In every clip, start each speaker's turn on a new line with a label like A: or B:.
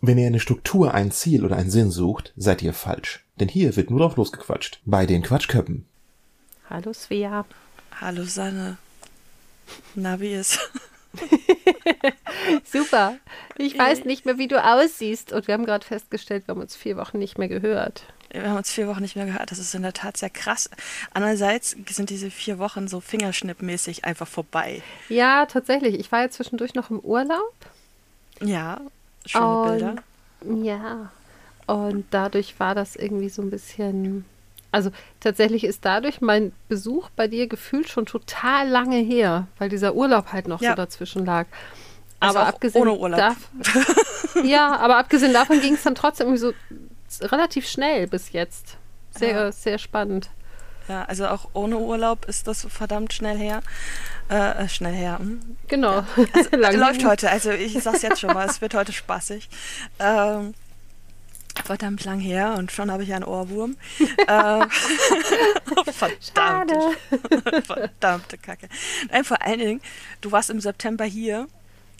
A: Wenn ihr eine Struktur, ein Ziel oder einen Sinn sucht, seid ihr falsch. Denn hier wird nur drauf losgequatscht. Bei den Quatschköppen.
B: Hallo Svea.
C: Hallo Sanne. Na, wie ist?
B: Super. Ich weiß nicht mehr, wie du aussiehst. Und wir haben gerade festgestellt, wir haben uns vier Wochen nicht mehr gehört.
C: Wir haben uns vier Wochen nicht mehr gehört. Das ist in der Tat sehr krass. Andererseits sind diese vier Wochen so fingerschnippmäßig einfach vorbei.
B: Ja, tatsächlich. Ich war ja zwischendurch noch im Urlaub.
C: Ja, schöne
B: Und-
C: Bilder.
B: Ja. Und dadurch war das irgendwie so ein bisschen. Also tatsächlich ist dadurch mein Besuch bei dir gefühlt schon total lange her, weil dieser Urlaub halt noch
C: Ja.
B: so dazwischen lag.
C: Also
B: aber abgesehen
C: ohne Urlaub.
B: Dav ja, aber abgesehen davon ging es dann trotzdem irgendwie so relativ schnell bis jetzt. Sehr,
C: Ja.
B: sehr spannend.
C: Ja, also auch ohne Urlaub ist das verdammt schnell her. Äh, äh, schnell her. Hm?
B: Genau.
C: Also, läuft heute. Also ich sag's jetzt schon mal, es wird heute spaßig. Ähm, verdammt lang her und schon habe ich einen Ohrwurm. ähm, verdammt.
B: Schade.
C: Verdammte Kacke. Nein, vor allen Dingen, du warst im September hier.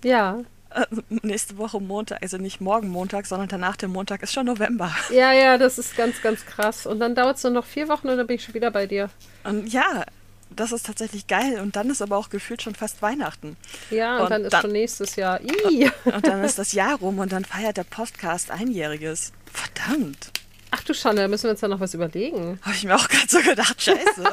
B: Ja.
C: Äh, nächste Woche Montag, also nicht morgen Montag, sondern danach der Montag ist schon November.
B: Ja, ja, das ist ganz, ganz krass. Und dann dauert es nur noch vier Wochen und dann bin ich schon wieder bei dir.
C: Und ja, das ist tatsächlich geil. Und dann ist aber auch gefühlt schon fast Weihnachten.
B: Ja, und,
C: Und
B: dann ist
C: dann-
B: schon nächstes Jahr. Ih.
C: Und dann ist das Jahr rum und dann feiert der Podcast einjähriges. Verdammt.
B: Ach du Schande, da müssen wir uns ja noch was überlegen.
C: Habe ich mir auch gerade so gedacht, scheiße.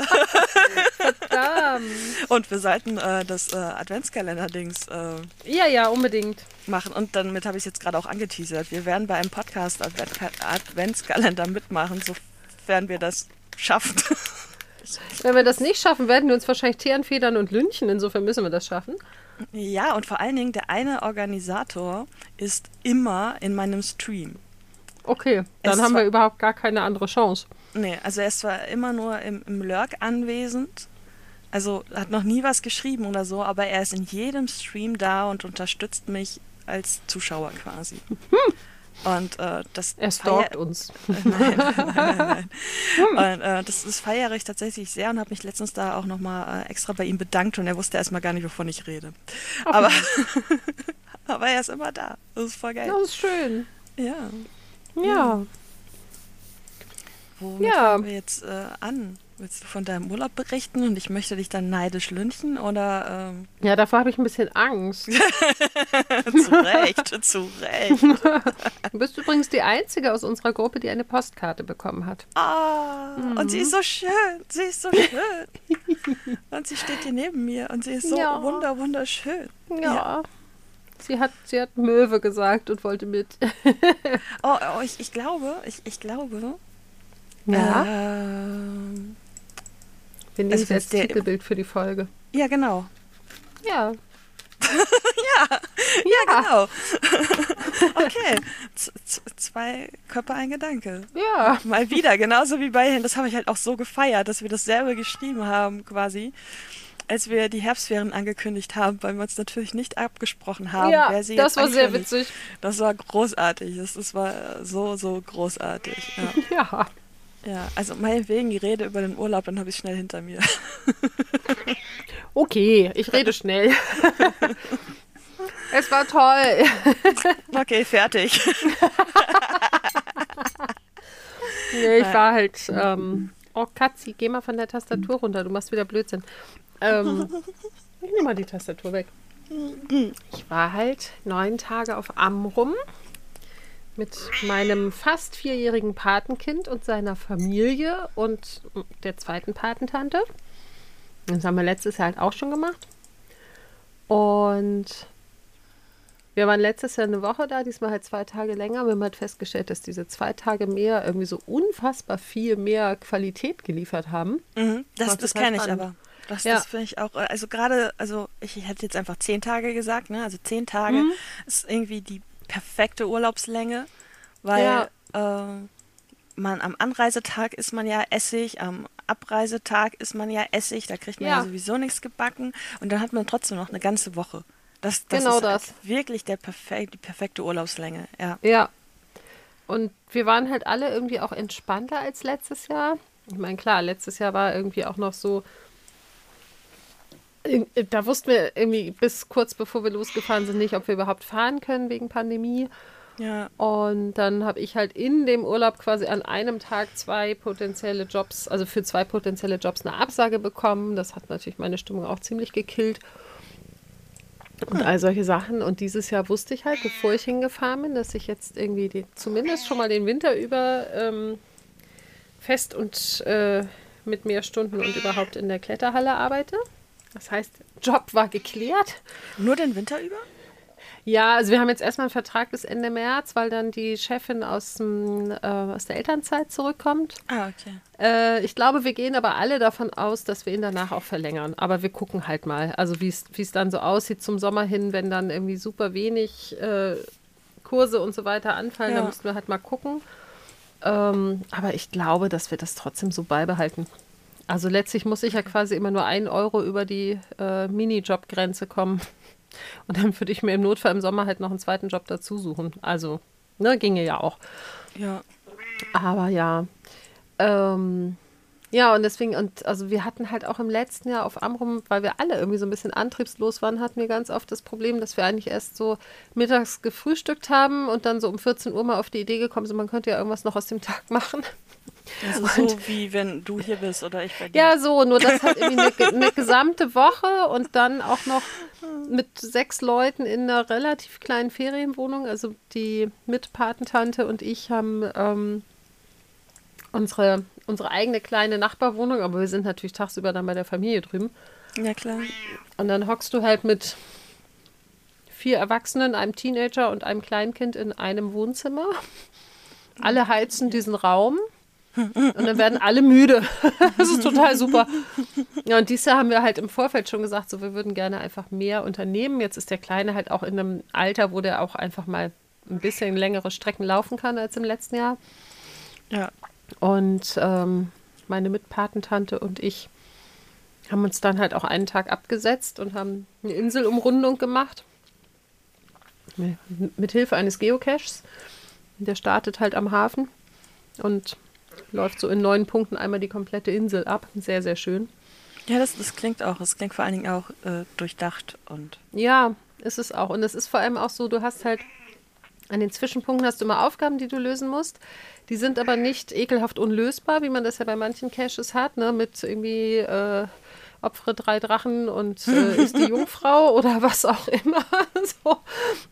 B: Verdammt.
C: und wir sollten äh, das äh, Adventskalender-Dings äh,
B: Ja, ja, unbedingt.
C: machen. Und damit habe ich es jetzt gerade auch angeteasert. Wir werden bei einem Podcast Adventka Adventskalender mitmachen, sofern wir das schaffen.
B: Wenn wir das nicht schaffen, werden wir uns wahrscheinlich Teeren, Federn und Lünchen. Insofern müssen wir das schaffen.
C: ja, und vor allen Dingen, der eine Organisator ist immer in meinem Stream.
B: Okay, dann haben wir überhaupt gar keine andere Chance.
C: Nee, also er ist zwar immer nur im, im Lurk anwesend, also hat noch nie was geschrieben oder so, aber er ist in jedem Stream da und unterstützt mich als Zuschauer quasi. Und äh, das
B: Er stalkt uns.
C: nein, nein, nein, nein. Und äh, das, das feiere ich tatsächlich sehr und habe mich letztens da auch nochmal äh, extra bei ihm bedankt und er wusste erstmal gar nicht, wovon ich rede. Aber, aber er ist immer da. Das ist voll geil.
B: Das ist schön.
C: Ja.
B: Ja.
C: Womit
B: Ja.
C: fangen wir jetzt äh, an? Willst du von deinem Urlaub berichten und ich möchte dich dann neidisch lünchen oder ähm,
B: Ja, davor habe ich ein bisschen Angst.
C: zu Recht, zu Recht.
B: Du bist übrigens die Einzige aus unserer Gruppe, die eine Postkarte bekommen hat.
C: Ah, und sie ist so schön, sie ist so schön. und sie steht hier neben mir und sie ist so
B: Ja.
C: wunder, wunderschön.
B: Ja. Sie hat, sie hat Möwe gesagt und wollte mit.
C: Oh, oh ich, ich glaube, ich, ich glaube,
B: Ja.
C: ähm,
B: Wir nehmen
C: also der-
B: Titelbild für die Folge.
C: ja genau,
B: Ja.
C: ja genau. okay, z- zwei Köpfe, ein Gedanke.
B: Ja.
C: Mal wieder, genauso wie bei, das habe ich halt auch so gefeiert, dass wir dasselbe geschrieben haben, quasi, als wir die Herbstferien angekündigt haben, weil wir uns natürlich nicht abgesprochen haben,
B: ja,
C: wer sie
B: das
C: jetzt
B: war sehr witzig.
C: Das war großartig, das, das war so, so großartig. Ja.
B: Ja.
C: ja, also meinetwegen die Rede über den Urlaub, dann habe ich schnell hinter mir.
B: Okay, ich rede schnell. es war toll.
C: Okay, fertig.
B: Nee, ich war halt. Ähm, oh, Katzi, geh mal von der Tastatur runter. Du machst wieder Blödsinn. Ähm, ich nehme mal die Tastatur weg. Ich war halt neun Tage auf Amrum mit meinem fast vierjährigen Patenkind und seiner Familie und der zweiten Patentante. Das haben wir letztes Jahr halt auch schon gemacht. Und wir waren letztes Jahr eine Woche da, diesmal halt zwei Tage länger. Wir haben halt festgestellt, dass diese zwei Tage mehr irgendwie so unfassbar viel mehr Qualität geliefert haben.
C: Mhm, das das
B: total
C: kenne ich aber. Das,
B: Ja.
C: das finde ich auch, äh, also gerade, also ich hätte jetzt einfach zehn Tage gesagt, ne? Also zehn Tage
B: Mhm.
C: ist irgendwie die perfekte Urlaubslänge, weil
B: Ja.
C: äh, man am Anreisetag ist man ja Essig, am Abreisetag ist man ja Essig, da kriegt man ja,
B: Ja.
C: sowieso nichts gebacken und dann hat man trotzdem noch eine ganze Woche. Das, das
B: Genau
C: ist
B: das.
C: wirklich der perfek die perfekte Urlaubslänge, ja.
B: Ja. Und wir waren halt alle irgendwie auch entspannter als letztes Jahr. Ich meine, klar, letztes Jahr war irgendwie auch noch so. Da wussten wir irgendwie bis kurz bevor wir losgefahren sind nicht, ob wir überhaupt fahren können wegen Pandemie.
C: Ja.
B: Und dann habe ich halt in dem Urlaub quasi an einem Tag zwei potenzielle Jobs, also für zwei potenzielle Jobs eine Absage bekommen. Das hat natürlich meine Stimmung auch ziemlich gekillt. Und all solche Sachen. Und dieses Jahr wusste ich halt, bevor ich hingefahren bin, dass ich jetzt irgendwie die, zumindest schon mal den Winter über ähm, fest und äh, mit mehr Stunden und überhaupt in der Kletterhalle arbeite. Das heißt, Job war geklärt.
C: Nur den Winter über?
B: Ja, also wir haben jetzt erstmal einen Vertrag bis Ende März, weil dann die Chefin aus, dem, äh, aus der Elternzeit zurückkommt.
C: Ah, okay.
B: Äh, ich glaube, wir gehen aber alle davon aus, dass wir ihn danach auch verlängern. Aber wir gucken halt mal, also wie es dann so aussieht zum Sommer hin, wenn dann irgendwie super wenig äh, Kurse und so weiter anfallen,
C: Ja.
B: dann müssen wir halt mal gucken. Ähm, aber ich glaube, dass wir das trotzdem so beibehalten. Also letztlich muss ich ja quasi immer nur ein Euro über die äh, Minijob-Grenze kommen. Und dann würde ich mir im Notfall im Sommer halt noch einen zweiten Job dazu suchen. Also, ne, ginge ja auch.
C: Ja.
B: Aber ja. Ähm, ja, und deswegen, und also wir hatten halt auch im letzten Jahr auf Amrum, weil wir alle irgendwie so ein bisschen antriebslos waren, hatten wir ganz oft das Problem, dass wir eigentlich erst so mittags gefrühstückt haben und dann so um 14 Uhr mal auf die Idee gekommen sind, man könnte ja irgendwas noch aus dem Tag machen.
C: Das ist so wie wenn du hier bist oder ich bei dir.
B: Ja, so, nur das halt irgendwie eine, eine gesamte Woche und dann auch noch mit sechs Leuten in einer relativ kleinen Ferienwohnung. Also die Mitpatentante und ich haben ähm, unsere, unsere eigene kleine Nachbarwohnung, aber wir sind natürlich tagsüber dann bei der Familie drüben.
C: Ja, klar.
B: Und dann hockst du halt mit vier Erwachsenen, einem Teenager und einem Kleinkind in einem Wohnzimmer. Alle heizen diesen Raum. Und dann werden alle müde. Das ist total super. Ja, und dieses Jahr haben wir halt im Vorfeld schon gesagt, so wir würden gerne einfach mehr unternehmen. Jetzt ist der Kleine halt auch in einem Alter, wo der auch einfach mal ein bisschen längere Strecken laufen kann als im letzten Jahr.
C: Ja.
B: Und ähm, meine Mitpatentante und ich haben uns dann halt auch einen Tag abgesetzt und haben eine Inselumrundung gemacht. Mit, mit Hilfe eines Geocaches. Der startet halt am Hafen und läuft so in neun Punkten einmal die komplette Insel ab. Sehr, sehr schön.
C: Ja, das, das klingt auch. Es klingt vor allen Dingen auch äh, durchdacht und
B: Ja, ist es auch. Und es ist vor allem auch so, du hast halt an den Zwischenpunkten hast du immer Aufgaben, die du lösen musst. Die sind aber nicht ekelhaft unlösbar, wie man das ja bei manchen Caches hat, ne? Mit irgendwie äh, opfere drei Drachen und äh, ist die Jungfrau oder was auch immer. so.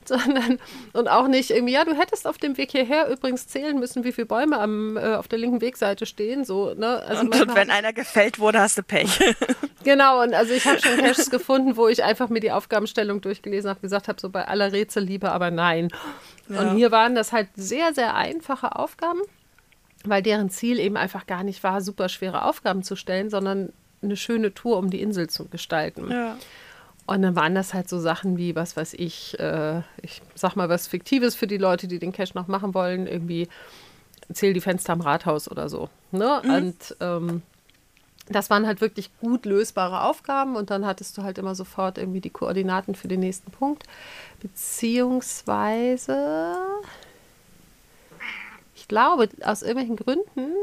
B: Sondern, und auch nicht irgendwie, ja, du hättest auf dem Weg hierher übrigens zählen müssen, wie viele Bäume am, äh, auf der linken Wegseite stehen. So, ne? Also
C: und, und wenn einer gefällt wurde, hast du Pech.
B: Genau, und also ich habe schon Caches gefunden, wo ich einfach mir die Aufgabenstellung durchgelesen habe, gesagt habe, so bei aller Rätselliebe, aber nein.
C: Ja.
B: Und hier waren das halt sehr, sehr einfache Aufgaben, weil deren Ziel eben einfach gar nicht war, super schwere Aufgaben zu stellen, sondern eine schöne Tour um die Insel zu gestalten.
C: ja.
B: Und dann waren das halt so Sachen wie, was weiß ich, äh, ich sag mal was Fiktives für die Leute, die den Cache noch machen wollen, irgendwie zähl die Fenster am Rathaus oder so. Ne? Und ähm, das waren halt wirklich gut lösbare Aufgaben und dann hattest du halt immer sofort irgendwie die Koordinaten für den nächsten Punkt. Beziehungsweise, ich glaube, aus irgendwelchen Gründen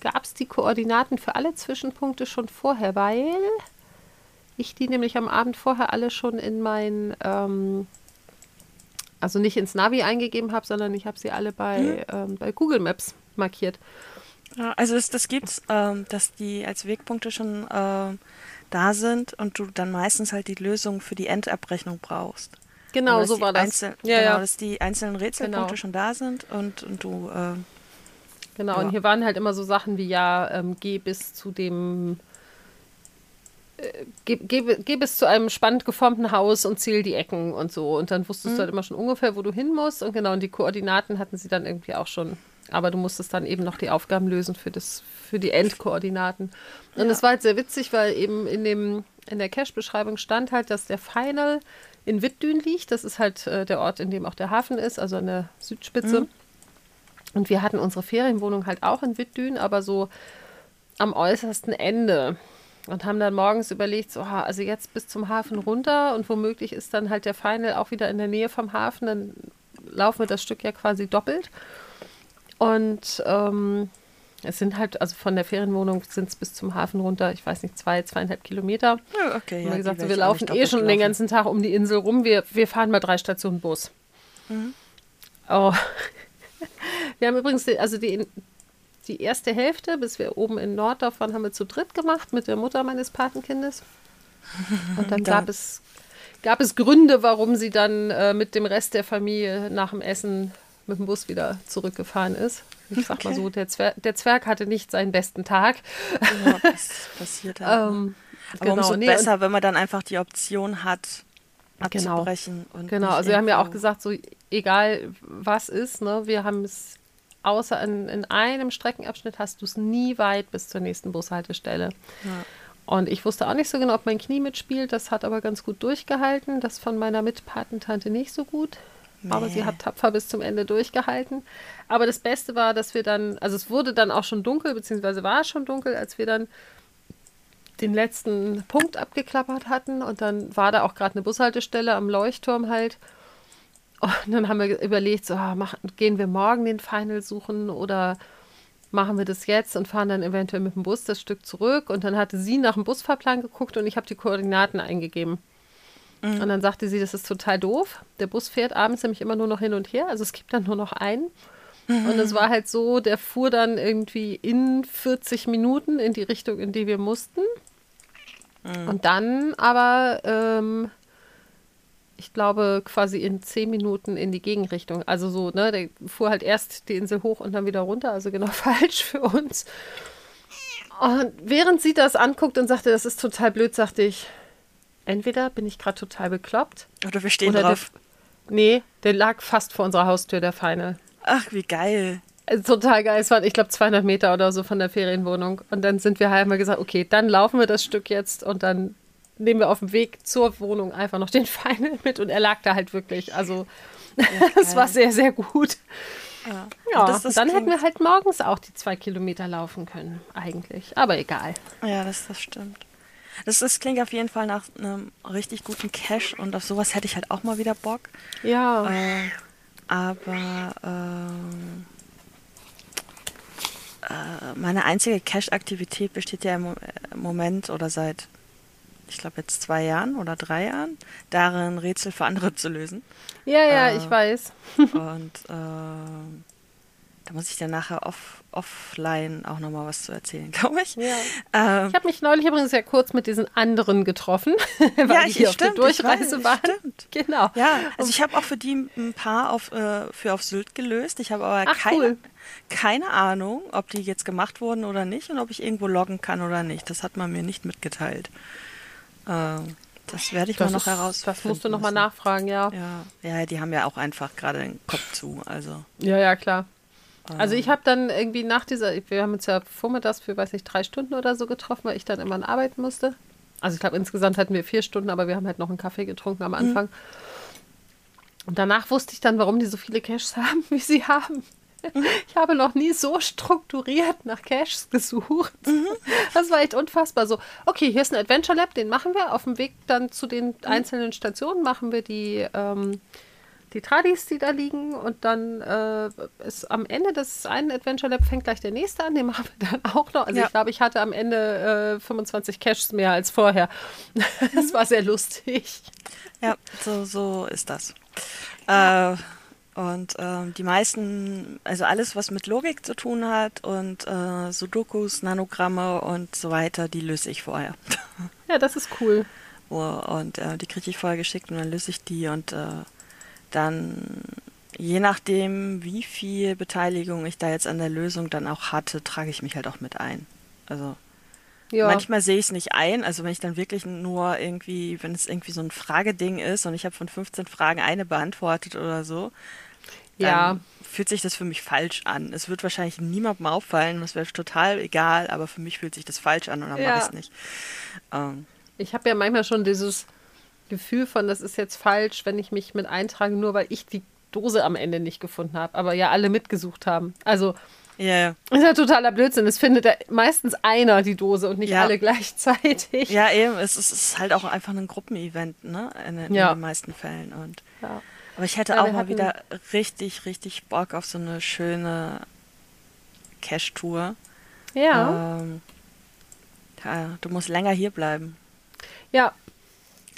B: gab es die Koordinaten für alle Zwischenpunkte schon vorher, weil ich die nämlich am Abend vorher alle schon in mein, ähm, also nicht ins Navi eingegeben habe, sondern ich habe sie alle bei, ähm, bei Google Maps markiert.
C: Ja, also das, das gibt's, ähm, dass die als Wegpunkte schon ähm, da sind und du dann meistens halt die Lösung für die Endabrechnung brauchst.
B: Genau, so war das.
C: Einzel
B: ja,
C: genau,
B: ja.
C: dass die einzelnen Rätselpunkte
B: Genau.
C: schon da sind und, und du ähm,
B: Genau,
C: Ja.
B: und hier waren halt immer so Sachen wie, ja, ähm, geh bis zu dem, äh, geh, geh, geh bis zu einem spannend geformten Haus und zähl die Ecken und so. Und dann wusstest du halt immer schon ungefähr, wo du hin musst. Und genau, und die Koordinaten hatten sie dann irgendwie auch schon. Aber du musstest dann eben noch die Aufgaben lösen für, das, für die Endkoordinaten. Und
C: Ja.
B: das war halt sehr witzig, weil eben in, dem, in der Cache-Beschreibung stand halt, dass der Final in Wittdün liegt. Das ist halt äh, der Ort, in dem auch der Hafen ist, also an der Südspitze. Und wir hatten unsere Ferienwohnung halt auch in Wittdün, aber so am äußersten Ende. Und haben dann morgens überlegt, so, also jetzt bis zum Hafen runter und womöglich ist dann halt der Final auch wieder in der Nähe vom Hafen, dann laufen wir das Stück ja quasi doppelt. Und ähm, es sind halt, also von der Ferienwohnung sind es bis zum Hafen runter, ich weiß nicht, zwei, zweieinhalb Kilometer.
C: ja, okay,
B: haben
C: ja,
B: gesagt, so, wir laufen eh schon den
C: gelaufen.
B: ganzen Tag um die Insel rum, wir, wir fahren mal drei Stationen Bus. Oh. Wir haben übrigens, die, also die, die erste Hälfte, bis wir oben in Norddorf waren, haben wir zu dritt gemacht mit der Mutter meines Patenkindes. Und dann gab es, gab es Gründe, warum sie dann äh, mit dem Rest der Familie nach dem Essen mit dem Bus wieder zurückgefahren ist. Ich sag mal so, der Zwerg, der Zwerg hatte nicht seinen besten Tag.
C: Ja, das passiert halt.
B: Ähm,
C: Aber
B: genau,
C: umso
B: nee,
C: besser, wenn man dann einfach die Option hat,
B: Genau.
C: abzubrechen. Und
B: Genau, also wir haben ja auch gesagt, so egal was ist, ne, wir haben es außer in, in einem Streckenabschnitt hast du es nie weit bis zur nächsten Bushaltestelle.
C: Ja.
B: Und ich wusste auch nicht so genau, ob mein Knie mitspielt. Das hat aber ganz gut durchgehalten. Das von meiner Mitpatentante nicht so gut. Aber sie
C: Nee.
B: hat tapfer bis zum Ende durchgehalten. Aber das Beste war, dass wir dann, also es wurde dann auch schon dunkel, beziehungsweise war es schon dunkel, als wir dann den letzten Punkt abgeklappert hatten. Und dann war da auch gerade eine Bushaltestelle am Leuchtturm halt. Und dann haben wir überlegt, so, ah, machen, gehen wir morgen den Final suchen oder machen wir das jetzt und fahren dann eventuell mit dem Bus das Stück zurück. Und dann hatte sie nach dem Busfahrplan geguckt und ich habe die Koordinaten eingegeben. Und dann sagte sie, das ist total doof. Der Bus fährt abends nämlich immer nur noch hin und her. Also es gibt dann nur noch einen. Und es war halt so, der fuhr dann irgendwie in 40 Minuten in die Richtung, in die wir mussten. Und dann aber, ähm, ich glaube, quasi in 10 Minuten in die Gegenrichtung. Also so, ne, der fuhr halt erst die Insel hoch und dann wieder runter. Also genau falsch für uns. Und während sie das anguckt und sagte, das ist total blöd, sagte ich, entweder bin ich gerade total bekloppt.
C: Oder wir stehen
B: oder
C: drauf.
B: Der, nee, der lag fast vor unserer Haustür, der Final.
C: Ach, wie geil.
B: Also Total geil. Es waren, ich glaube, 200 Meter oder so von der Ferienwohnung. Und dann sind wir halt einmal gesagt, okay, dann laufen wir das Stück jetzt und dann nehmen wir auf dem Weg zur Wohnung einfach noch den Final mit. Und er lag da halt wirklich. Also, das
C: geil.
B: war sehr, sehr gut.
C: Ja,
B: Ja,
C: Und das, das
B: dann hätten
C: klingt-
B: wir halt morgens auch die zwei Kilometer laufen können, eigentlich. Aber egal.
C: Ja, das, das stimmt. Das, das klingt auf jeden Fall nach einem richtig guten Cash und auf sowas hätte ich halt auch mal wieder Bock.
B: Ja.
C: Äh, aber ähm, äh, meine einzige Cash-Aktivität besteht ja im äh, im Moment oder seit, ich glaube jetzt zwei Jahren oder drei Jahren, darin Rätsel für andere zu lösen.
B: Ja, ja,
C: äh,
B: ich weiß.
C: Und ähm, da muss ich dann nachher off, offline auch nochmal was zu erzählen, glaube ich.
B: Ja.
C: Ähm,
B: Ich habe mich neulich übrigens ja kurz mit diesen anderen getroffen, weil
C: Ja,
B: die
C: ich-
B: hier auf der
C: stimmt,
B: Durchreise waren.
C: stimmt.
B: Genau.
C: Ja, also ich habe auch für die ein paar auf, äh, für auf Sylt gelöst. Ich habe aber
B: Ach,
C: keine,
B: cool.
C: keine Ahnung, ob die jetzt gemacht wurden oder nicht und ob ich irgendwo loggen kann oder nicht. Das hat man mir nicht mitgeteilt. Ähm, das werde ich
B: Das,
C: mal noch herausfinden.
B: das musst du nochmal nachfragen, ja.
C: Ja, ja, die haben ja auch einfach gerade den Kopf zu. Also
B: Ja, ja, klar. Also
C: Ähm.
B: ich habe dann irgendwie nach dieser, wir haben uns ja vormittags für, weiß nicht, drei Stunden oder so getroffen, weil ich dann immer arbeiten musste. Also ich glaube, insgesamt hatten wir vier Stunden, aber wir haben halt noch einen Kaffee getrunken am Anfang. Und danach wusste ich dann, warum die so viele Caches haben, wie sie haben. Ich habe noch nie so strukturiert nach Caches gesucht. Das war echt unfassbar. So, okay, hier ist ein Adventure Lab, den machen wir. Auf dem Weg dann zu den einzelnen Stationen machen wir die, ähm, die Tradis, die da liegen. Und dann äh, ist am Ende des einen Adventure Lab fängt gleich der nächste an. Den machen wir dann auch noch. Also
C: Ja.
B: ich glaube, ich hatte am Ende äh, 25 Caches mehr als vorher. Das war sehr lustig.
C: ja, so, so ist das. Äh, und ähm, die meisten, also alles, was mit Logik zu tun hat und äh, Sudokus, Nanogramme und so weiter, die löse ich vorher.
B: Ja, das ist cool.
C: Oh, Und äh, die kriege ich vorher geschickt und dann löse ich die und äh, dann, je nachdem, wie viel Beteiligung ich da jetzt an der Lösung dann auch hatte, trage ich mich halt auch mit ein. Also
B: Ja.
C: manchmal sehe ich es nicht ein, also wenn ich dann wirklich nur irgendwie, wenn es irgendwie so ein Frageding ist und ich habe von 15 Fragen eine beantwortet oder so, dann
B: Ja.
C: fühlt sich das für mich falsch an. Es wird wahrscheinlich niemandem auffallen, das wäre total egal, aber für mich fühlt sich das falsch an und dann
B: Ja.
C: mache ich es nicht. Ähm,
B: Ich habe ja manchmal schon dieses Gefühl von, das ist jetzt falsch, wenn ich mich mit eintrage, nur weil ich die Dose am Ende nicht gefunden habe, aber ja alle mitgesucht haben. Also
C: ja, ja.
B: ist ja totaler Blödsinn. Es findet ja meistens einer die Dose und nicht
C: Ja.
B: alle gleichzeitig.
C: Ja, eben, es ist, es ist halt auch einfach ein Gruppenevent, ne? In, in
B: Ja.
C: den meisten Fällen. Und,
B: Ja.
C: Aber ich hätte auch mal wieder richtig, richtig Bock auf so eine schöne Cash-Tour.
B: Ja,
C: Ähm, ja, du musst länger hier bleiben.
B: ja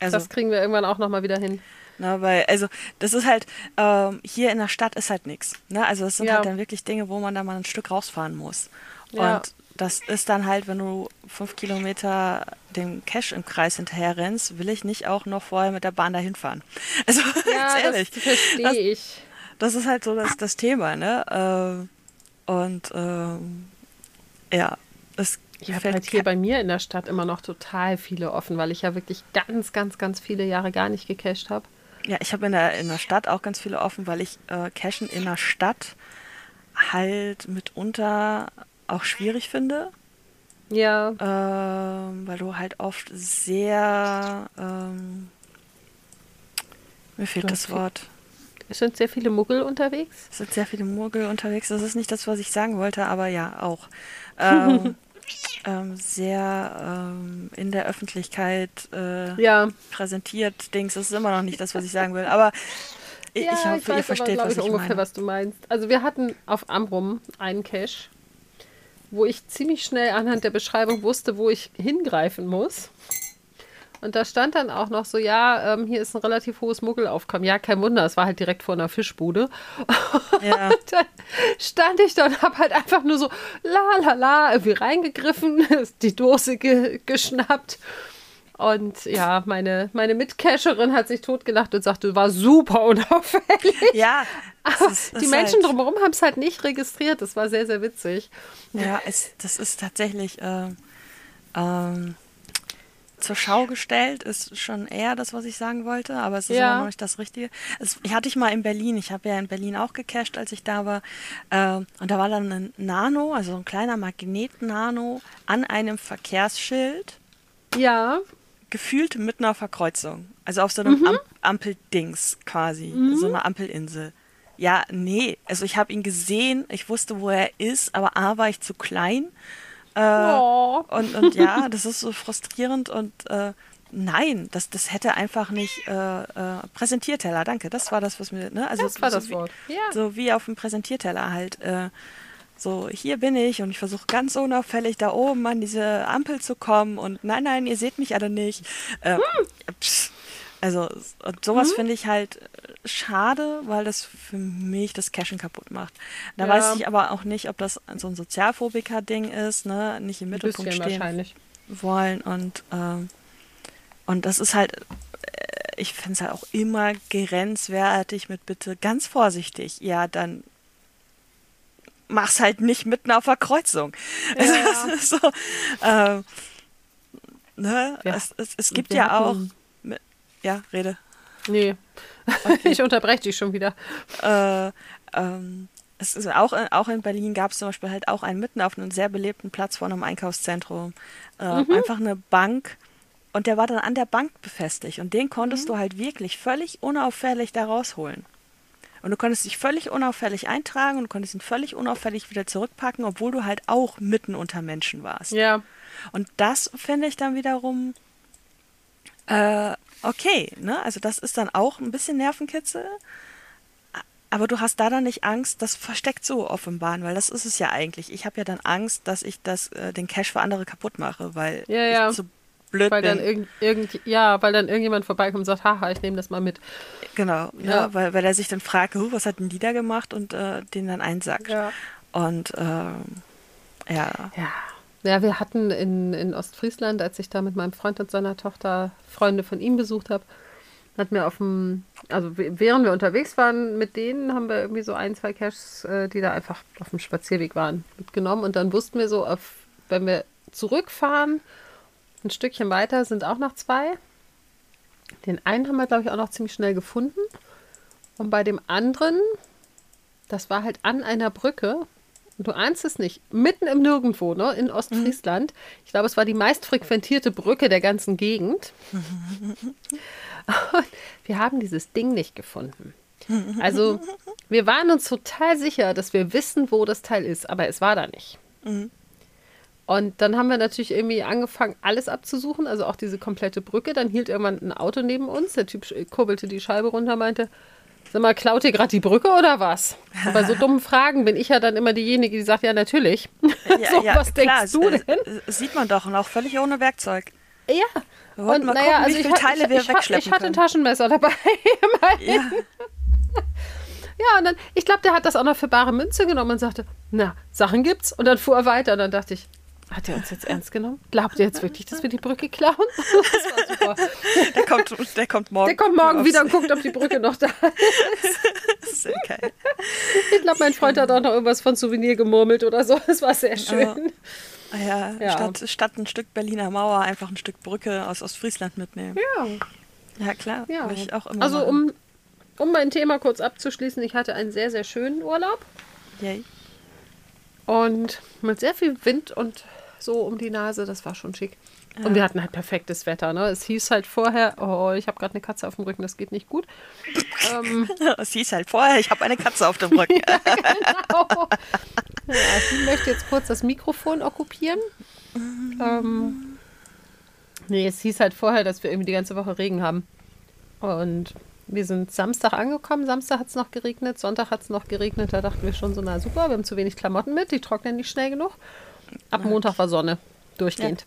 C: Also,
B: das kriegen wir irgendwann auch nochmal wieder hin.
C: Ne, weil, also, das ist halt, ähm, hier in der Stadt ist halt nichts. Ne? Also, das sind
B: Ja.
C: halt dann wirklich Dinge, wo man dann mal ein Stück rausfahren muss.
B: Ja.
C: Und das ist dann halt, wenn du fünf Kilometer dem Cash im Kreis hinterher rennst, will ich nicht auch noch vorher mit der Bahn dahin fahren. Also,
B: Ja,
C: ganz ehrlich.
B: das verstehe
C: Das-
B: ich.
C: Das ist halt so das, das Thema, ne? Ähm, und ähm, ja, es
B: Ich habe halt hier bei mir in der Stadt immer noch total viele offen, weil ich ja wirklich ganz, ganz, ganz viele Jahre gar nicht gecached habe.
C: Ja, ich habe in der, in der Stadt auch ganz viele offen, weil ich äh, Cashen in der Stadt halt mitunter auch schwierig finde,
B: Ja,
C: ähm, weil du halt oft sehr, ähm, mir fehlt das Wort.
B: es sind sehr viele Muggel unterwegs.
C: Es sind sehr viele Murgel unterwegs. Das ist nicht das, was ich sagen wollte, aber ja, auch. Ähm, ähm, sehr ähm, in der Öffentlichkeit äh,
B: Ja,
C: präsentiert Dings. Das ist immer noch nicht das, was ich sagen will. Aber ich,
B: ja,
C: ich hoffe, ihr
B: weiß
C: versteht,
B: aber,
C: was
B: glaub
C: ich
B: ungefähr,
C: meine.
B: was du meinst. Also wir hatten auf Amrum einen Cache, wo ich ziemlich schnell anhand der Beschreibung wusste, wo ich hingreifen muss. Und da stand dann auch noch so, ja, ähm, hier ist ein relativ hohes Muggelaufkommen. Ja, kein Wunder, es war halt direkt vor einer Fischbude.
C: Ja.
B: Und dann stand ich da und habe halt einfach nur so la la la irgendwie reingegriffen, die Dose ge geschnappt. Und ja, meine, meine Mitcacherin hat sich totgelacht und sagte, war super unauffällig.
C: Ja,
B: Aber
C: ist-
B: die Menschen
C: halt,
B: drumherum haben es halt nicht registriert. Das war sehr, sehr witzig.
C: Ja, es, das ist tatsächlich ähm, ähm, zur Schau gestellt, ist schon eher das, was ich sagen wollte, aber es ist
B: Ja.
C: immer noch nicht das Richtige. Es, ich hatte ich mal in Berlin, ich habe ja in Berlin auch gecached, als ich da war, ähm, und da war dann ein Nano, also ein kleiner Magnet-Nano an einem Verkehrsschild,
B: Ja,
C: gefühlt mitten auf der Kreuzung. Also auf so einem
B: Mhm.
C: Am Ampeldings quasi. So eine Ampelinsel. Ja, nee. Also ich habe ihn gesehen, ich wusste, wo er ist, aber A war ich zu klein. Äh,
B: Oh.
C: und, und ja, das ist so frustrierend und äh, nein, das, das hätte einfach nicht äh, äh, Präsentierteller, danke, das war das, was mir, ne? Also
B: Das war
C: so
B: das
C: wie,
B: Wort. Ja.
C: So wie auf dem Präsentierteller halt. Äh, so, hier bin ich und ich versuche ganz unauffällig da oben an diese Ampel zu kommen und nein, nein, ihr seht mich alle nicht. Äh,
B: Hm.
C: pss. Also, sowas finde ich halt äh, schade, weil das für mich das Cashen kaputt macht. Da
B: Ja.
C: weiß ich aber auch nicht, ob das so ein Sozialphobiker-Ding ist, ne? Nicht im Mittelpunkt stehen wollen und ähm, und das ist halt äh, ich finde es halt auch immer grenzwertig mit bitte ganz vorsichtig ja dann mach's halt nicht mitten auf der Kreuzung also, das ist so ähm, ne
B: Ja.
C: es, es, es gibt ja auch ja rede
B: Nee. ich unterbreche dich schon wieder.
C: äh, ähm, es ist auch, auch in Berlin gab es zum Beispiel halt auch einen mitten auf einem sehr belebten Platz vor einem Einkaufszentrum. Äh,
B: Mhm.
C: Einfach eine Bank. Und der war dann an der Bank befestigt. Und den konntest
B: Mhm.
C: du halt wirklich völlig unauffällig da rausholen. Und du konntest dich völlig unauffällig eintragen und du konntest ihn völlig unauffällig wieder zurückpacken, obwohl du halt auch mitten unter Menschen warst.
B: Ja.
C: Und das finde ich dann wiederum äh, okay, ne? Also das ist dann auch ein bisschen Nervenkitzel. Aber du hast da dann nicht Angst, das versteckt so offenbaren, weil das ist es ja eigentlich. Ich habe ja dann Angst, dass ich das, äh, den Cash für andere kaputt mache, weil
B: Ja, ja.
C: ich so blöd
B: Weil
C: bin.
B: dann, irgend, irgend, ja, weil dann irgendjemand vorbeikommt und sagt, haha, ich nehme das mal mit.
C: genau,
B: Ja.
C: ja. weil, weil er sich dann fragt, "Huh, was hat denn die da gemacht und äh, den dann einsackt.
B: Ja.
C: Und ähm, ja,
B: Ja. Ja, wir hatten in, in Ostfriesland, als ich da mit meinem Freund und seiner Tochter Freunde von ihm besucht habe, hatten wir auf dem, also während wir unterwegs waren mit denen, haben wir irgendwie so ein, zwei Caches, äh, die da einfach auf dem Spazierweg waren, mitgenommen. Und dann wussten wir so, auf, wenn wir zurückfahren, ein Stückchen weiter sind auch noch zwei. Den einen haben wir, glaube ich, auch noch ziemlich schnell gefunden. Und bei dem anderen, das war halt an einer Brücke. Du ahnst es nicht, mitten im Nirgendwo, ne, in Ostfriesland. Ich glaube, es war die meistfrequentierte Brücke der ganzen Gegend. Und wir haben dieses Ding nicht gefunden. Also, wir waren uns total sicher, dass wir wissen, wo das Teil ist, aber es war da nicht. Und dann haben wir natürlich irgendwie angefangen, alles abzusuchen, also auch diese komplette Brücke. Dann hielt irgendwann ein Auto neben uns. Der Typ sch- kurbelte die Scheibe runter, meinte, sag mal, klaut ihr gerade die Brücke oder was? Und bei so dummen Fragen bin ich ja dann immer diejenige, die sagt, ja, natürlich. so, was denkst
C: es-
B: du denn?
C: sieht man doch und auch völlig ohne Werkzeug.
B: Ja.
C: Wir wollten
B: Und
C: mal
B: naja,
C: gucken,
B: also
C: wie viele Teile
B: ich,
C: wir
B: ich,
C: wegschleppen
B: ich hatte ein. Taschenmesser dabei.
C: Ja.
B: Ja, und dann, ich glaube, der hat das auch noch für bare Münze genommen und sagte, na, Sachen gibt's. Und dann fuhr er weiter und dann dachte ich, hat er uns jetzt ernst genommen? Glaubt ihr jetzt wirklich, dass wir die Brücke klauen? Das war super.
C: Der kommt, der kommt morgen.
B: Der kommt morgen wieder und guckt, ob die Brücke noch da ist.
C: Sehr geil.
B: Ich glaube, mein Freund hat auch noch irgendwas von Souvenir gemurmelt oder so. Es war sehr schön.
C: Ah Ja,
B: Ja.
C: Statt, statt ein Stück Berliner Mauer einfach ein Stück Brücke aus Ostfriesland mitnehmen.
B: Ja.
C: Ja, klar.
B: ja.
C: Ich auch immer
B: Also, um, um mein Thema kurz abzuschließen, ich hatte einen sehr, sehr schönen Urlaub
C: Yay.
B: und mit sehr viel Wind und so um die Nase. Das war schon schick. Und wir hatten halt perfektes Wetter. Ne? Es hieß halt vorher, oh, ich habe gerade eine Katze auf dem Rücken, das geht nicht gut. ähm,
C: Es hieß halt vorher, ich habe eine Katze auf dem Rücken.
B: genau. Ja, die möchte jetzt kurz das Mikrofon okkupieren. Ähm, nee, es hieß halt vorher, dass wir irgendwie die ganze Woche Regen haben. Und wir sind Samstag angekommen. Samstag hat es noch geregnet, Sonntag hat es noch geregnet. Da dachten wir schon so, na super, wir haben zu wenig Klamotten mit, die trocknen nicht schnell genug. Ab Montag war Sonne, durchgehend.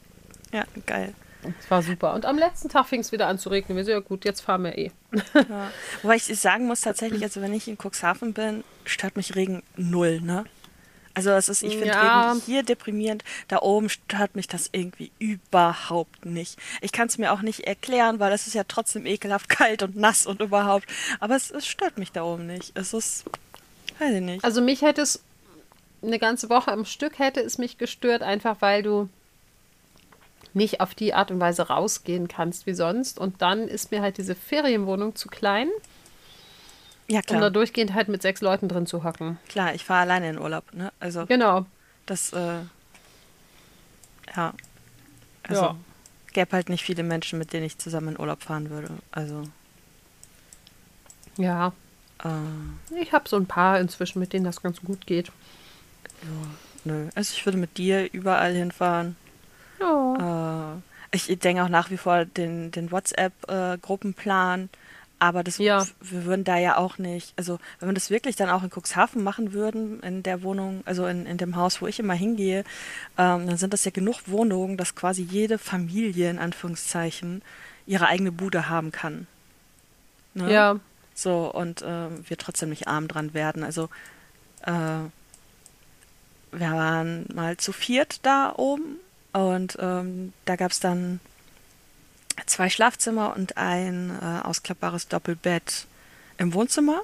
C: Ja, geil.
B: Es war super. Und am letzten Tag fing es wieder an zu regnen. Wir so, ja gut, jetzt fahren wir eh.
C: Ja. Wobei ich sagen muss tatsächlich, also wenn ich in Cuxhaven bin, stört mich Regen null, ne? Also es ist, ich finde
B: Ja.
C: Regen hier deprimierend. Da oben stört mich das irgendwie überhaupt nicht. Ich kann es mir auch nicht erklären, weil es ist ja trotzdem ekelhaft kalt und nass und überhaupt. Aber es, es stört mich da oben nicht. Es ist, weiß ich nicht.
B: Also mich hätte es eine ganze Woche am Stück hätte es mich gestört, einfach weil du nicht auf die Art und Weise rausgehen kannst wie sonst. Und dann ist mir halt diese Ferienwohnung zu klein,
C: Ja
B: um da
C: klar,
B: durchgehend halt mit sechs Leuten drin zu hocken.
C: klar, ich fahre alleine in Urlaub, ne? Also
B: Genau.
C: das, äh, ja. Also
B: Ja.
C: gäbe halt nicht viele Menschen, mit denen ich zusammen in Urlaub fahren würde. Also,
B: Ja.
C: äh,
B: Ich habe so ein paar inzwischen, mit denen das ganz gut geht.
C: Nö. Also ich würde mit dir überall hinfahren.
B: Ja.
C: Äh, ich denke auch nach wie vor den, den WhatsApp-Gruppenplan. aber das
B: Ja.
C: wir würden da ja auch nicht, also wenn wir das wirklich dann auch in Cuxhaven machen würden, in der Wohnung, also in, in dem Haus, wo ich immer hingehe, ähm, dann sind das ja genug Wohnungen, dass quasi jede Familie in Anführungszeichen ihre eigene Bude haben kann. Ne?
B: Ja.
C: So, und äh, wir trotzdem nicht arm dran werden. Also, äh, wir waren mal zu viert da oben und ähm, da gab es dann zwei Schlafzimmer und ein äh, ausklappbares Doppelbett im Wohnzimmer.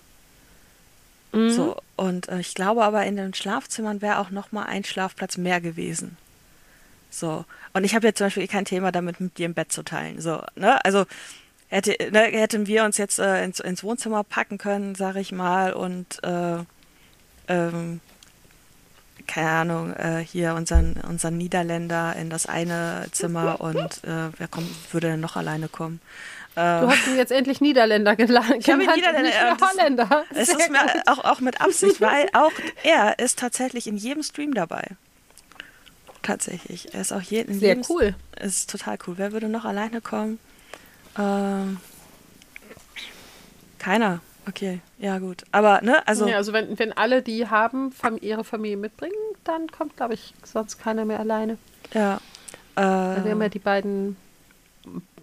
B: Mhm.
C: So, und äh, ich glaube aber in den Schlafzimmern wäre auch noch mal ein Schlafplatz mehr gewesen. So, und ich habe jetzt zum Beispiel kein Thema damit, mit dir im Bett zu teilen. So, ne? Also hätte, ne, hätten wir uns jetzt äh, ins, ins Wohnzimmer packen können, sage ich mal, und äh, ähm, keine Ahnung, äh, hier unseren, unseren Niederländer in das eine Zimmer und äh, wer kommt, würde denn noch alleine kommen? Äh,
B: Du hast ihn jetzt endlich Niederländer gelernt.
C: Ich habe Niederländer,
B: Nicht mehr
C: das-
B: Holländer.
C: es ist mir auch, auch mit Absicht, weil auch er ist tatsächlich in jedem Stream dabei. Tatsächlich. Er ist auch je, in
B: Sehr
C: jedem
B: cool.
C: Ist total cool. Wer würde noch alleine kommen? Ähm, keiner. Okay, ja gut. Aber, ne, also,
B: ja, also wenn, wenn alle die haben, Fam ihre Familie mitbringen, dann kommt, glaube ich, sonst keiner mehr alleine.
C: ja.
B: Also wir haben ja
C: Äh,
B: die beiden,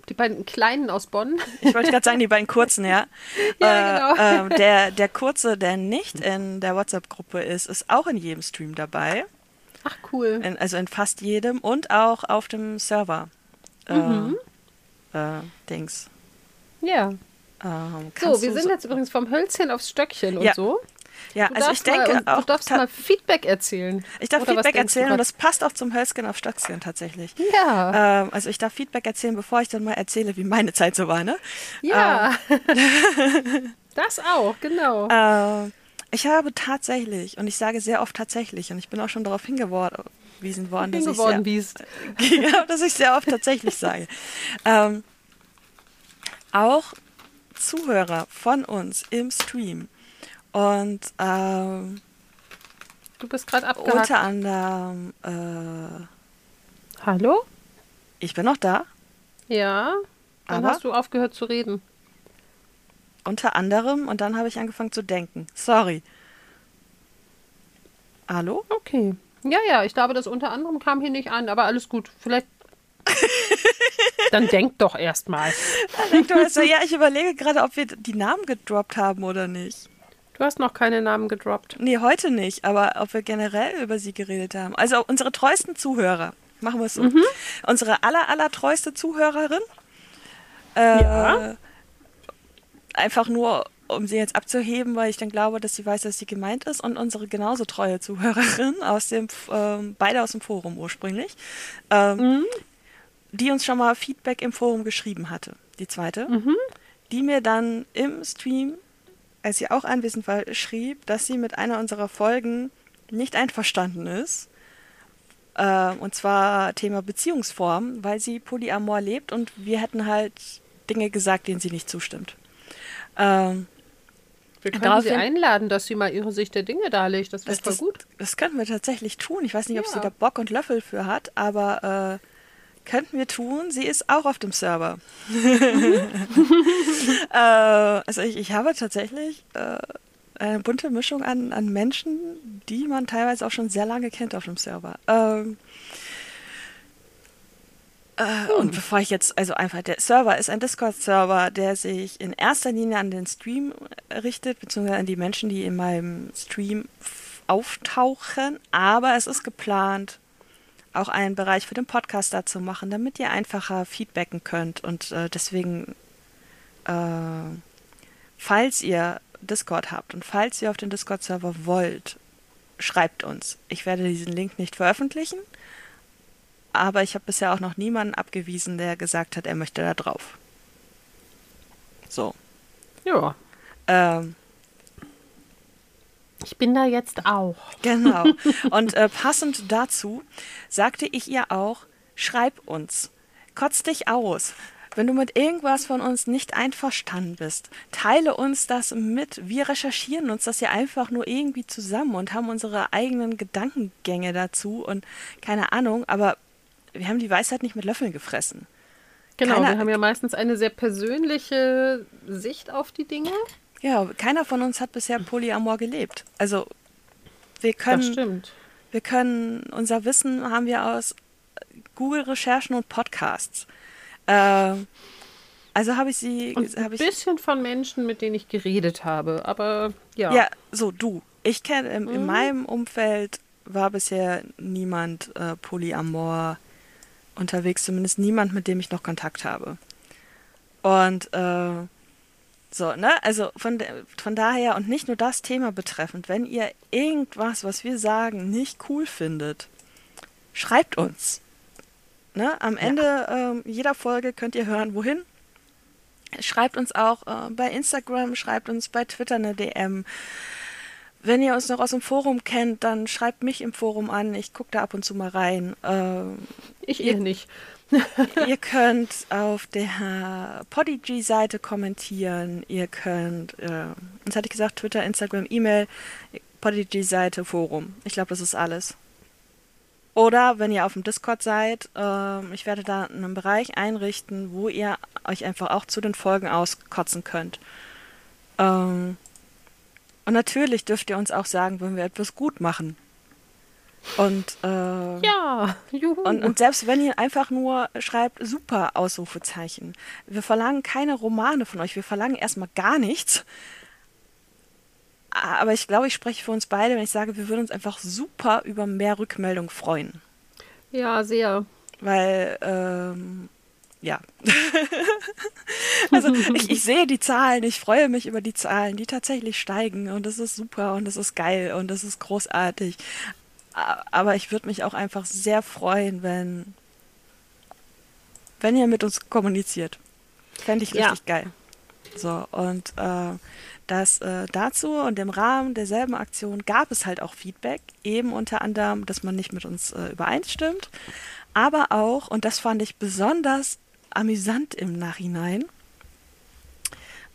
B: die beiden Kleinen aus Bonn.
C: ich wollte gerade sagen, die beiden kurzen, ja.
B: Ja, genau.
C: Äh, der, der kurze, der nicht in der WhatsApp-Gruppe ist, ist auch in jedem Stream dabei.
B: Ach cool.
C: In, also in fast jedem und auch auf dem Server. Äh,
B: Mhm.
C: äh, Dings.
B: Ja.
C: Ähm,
B: So, wir sind jetzt übrigens vom Hölzchen aufs Stöckchen
C: Ja.
B: und so.
C: Ja,
B: Du
C: also ich
B: mal,
C: denke
B: und
C: auch.
B: du darfst mal Feedback erzählen.
C: ich darf Feedback erzählen und das passt auch zum Hölzgen auf Stöckskin tatsächlich.
B: Ja.
C: Ähm, also ich darf Feedback erzählen, bevor ich dann mal erzähle, wie meine Zeit so war, ne?
B: Ja. das auch, genau.
C: Äh, ich habe tatsächlich, und ich sage sehr oft tatsächlich, und ich bin auch schon darauf hingewiesen worden, dass ich, sehr, ja, dass ich sehr oft tatsächlich sage. Ähm, auch Zuhörer von uns im Stream und ähm,
B: Du bist gerade abgehakt.
C: unter anderem, äh,
B: Hallo?
C: ich bin noch da,
B: Ja. Dann hast du aufgehört zu reden.
C: unter anderem, und dann habe ich angefangen zu denken. Sorry. Hallo?
B: Okay. Ja, ja, ich glaube, das unter anderem kam hier nicht an, aber alles gut. Vielleicht. Dann denk doch erstmal.
C: Denk doch erst mal, ja, ich überlege gerade, ob wir die Namen gedroppt haben oder nicht.
B: Du hast noch keine Namen gedroppt.
C: Nee, heute nicht, aber ob wir generell über sie geredet haben. Also unsere treuesten Zuhörer, machen wir es so. Unsere aller, aller treueste Zuhörerin. Äh,
B: Ja.
C: Einfach nur, um sie jetzt abzuheben, weil ich dann glaube, dass sie weiß, dass sie gemeint ist. Und unsere genauso treue Zuhörerin, aus dem, ähm, beide aus dem Forum ursprünglich, ähm, die uns schon mal Feedback im Forum geschrieben hatte. Die zweite. Die mir dann im Stream, als sie auch anwesend war, schrieb, dass sie mit einer unserer Folgen nicht einverstanden ist. Äh, und zwar Thema Beziehungsform, weil sie Polyamor lebt und wir hätten halt Dinge gesagt, denen sie nicht zustimmt. Ähm,
B: Wir können
C: Daraufhin-
B: sie einladen, dass sie mal ihre Sicht der Dinge darlegt. Das wäre voll
C: das,
B: gut.
C: das könnten wir tatsächlich tun. Ich weiß nicht, ob sie
B: Ja.
C: da Bock und Löffel für hat, aber äh, könnten wir tun. Sie ist auch auf dem Server. äh, also ich, ich habe tatsächlich äh, eine bunte Mischung an, an Menschen, die man teilweise auch schon sehr lange kennt auf dem Server. Ähm, äh, Und bevor ich jetzt, also einfach, der Server ist ein Discord-Server, der sich in erster Linie an den Stream richtet, beziehungsweise an die Menschen, die in meinem Stream auftauchen. Aber es ist geplant, auch einen Bereich für den Podcast dazu machen, damit ihr einfacher feedbacken könnt. Und äh, deswegen, äh, falls ihr Discord habt und falls ihr auf den Discord-Server wollt, schreibt uns. Ich werde diesen Link nicht veröffentlichen, aber ich habe bisher auch noch niemanden abgewiesen, der gesagt hat, er möchte da drauf. So.
B: Ja.
C: Ähm,
B: Ich bin da jetzt auch.
C: Genau. Und äh, passend dazu sagte ich ihr auch, schreib uns, kotz dich aus. Wenn du mit irgendwas von uns nicht einverstanden bist, teile uns das mit. Wir recherchieren uns das ja einfach nur irgendwie zusammen und haben unsere eigenen Gedankengänge dazu und keine Ahnung, aber wir haben die Weisheit nicht mit Löffeln gefressen.
B: Genau,
C: Keiner-
B: wir haben ja meistens eine sehr persönliche Sicht auf die Dinge.
C: Ja, keiner von uns hat bisher Polyamor gelebt. Also wir
B: Das
C: können
B: stimmt.
C: Wir können, unser Wissen haben wir aus Google-Recherchen und Podcasts. Ähm, also habe ich sie,
B: Und ein
C: ich,
B: bisschen von Menschen, mit denen ich geredet habe. Aber ja.
C: ja, so du. Ich kenne, in, in meinem Umfeld war bisher niemand äh, Polyamor unterwegs, zumindest niemand, mit dem ich noch Kontakt habe. Und äh, so, ne? Also von, von daher und nicht nur das Thema betreffend, wenn ihr irgendwas, was wir sagen, nicht cool findet, schreibt uns. Ne? Am Ende ähm, jeder Folge könnt ihr hören, wohin. Schreibt uns auch äh, bei Instagram, schreibt uns bei Twitter eine DM. Wenn ihr uns noch aus dem Forum kennt, dann schreibt mich im Forum an. Ich gucke da ab und zu mal rein. Ähm,
B: Ich ihr nicht.
C: ihr könnt auf der Podigy-Seite kommentieren. Ihr könnt, äh, jetzt hatte ich gesagt, Twitter, Instagram, E-Mail, Podigy-Seite, Forum. Ich glaube, das ist alles. Oder wenn ihr auf dem Discord seid, ähm, ich werde da einen Bereich einrichten, wo ihr euch einfach auch zu den Folgen auskotzen könnt. Ähm, und natürlich dürft ihr uns auch sagen, wenn wir etwas gut machen. Und äh,
B: Ja, juhu.
C: und, und selbst wenn ihr einfach nur schreibt, super Ausrufezeichen. Wir verlangen keine Romane von euch, wir verlangen erstmal gar nichts. Aber ich glaube, ich spreche für uns beide, wenn ich sage, wir würden uns einfach super über mehr Rückmeldung freuen.
B: ja, sehr.
C: Weil, ähm, ja. also ich, ich sehe die Zahlen, ich freue mich über die Zahlen, die tatsächlich steigen und das ist super und das ist geil und das ist großartig. Aber ich würde mich auch einfach sehr freuen, wenn, wenn ihr mit uns kommuniziert. Fände ich
B: Ja.
C: richtig geil. So, und äh, das äh, dazu und im Rahmen derselben Aktion gab es halt auch Feedback, eben unter anderem, dass man nicht mit uns äh, übereinstimmt, aber auch, und das fand ich besonders amüsant im Nachhinein,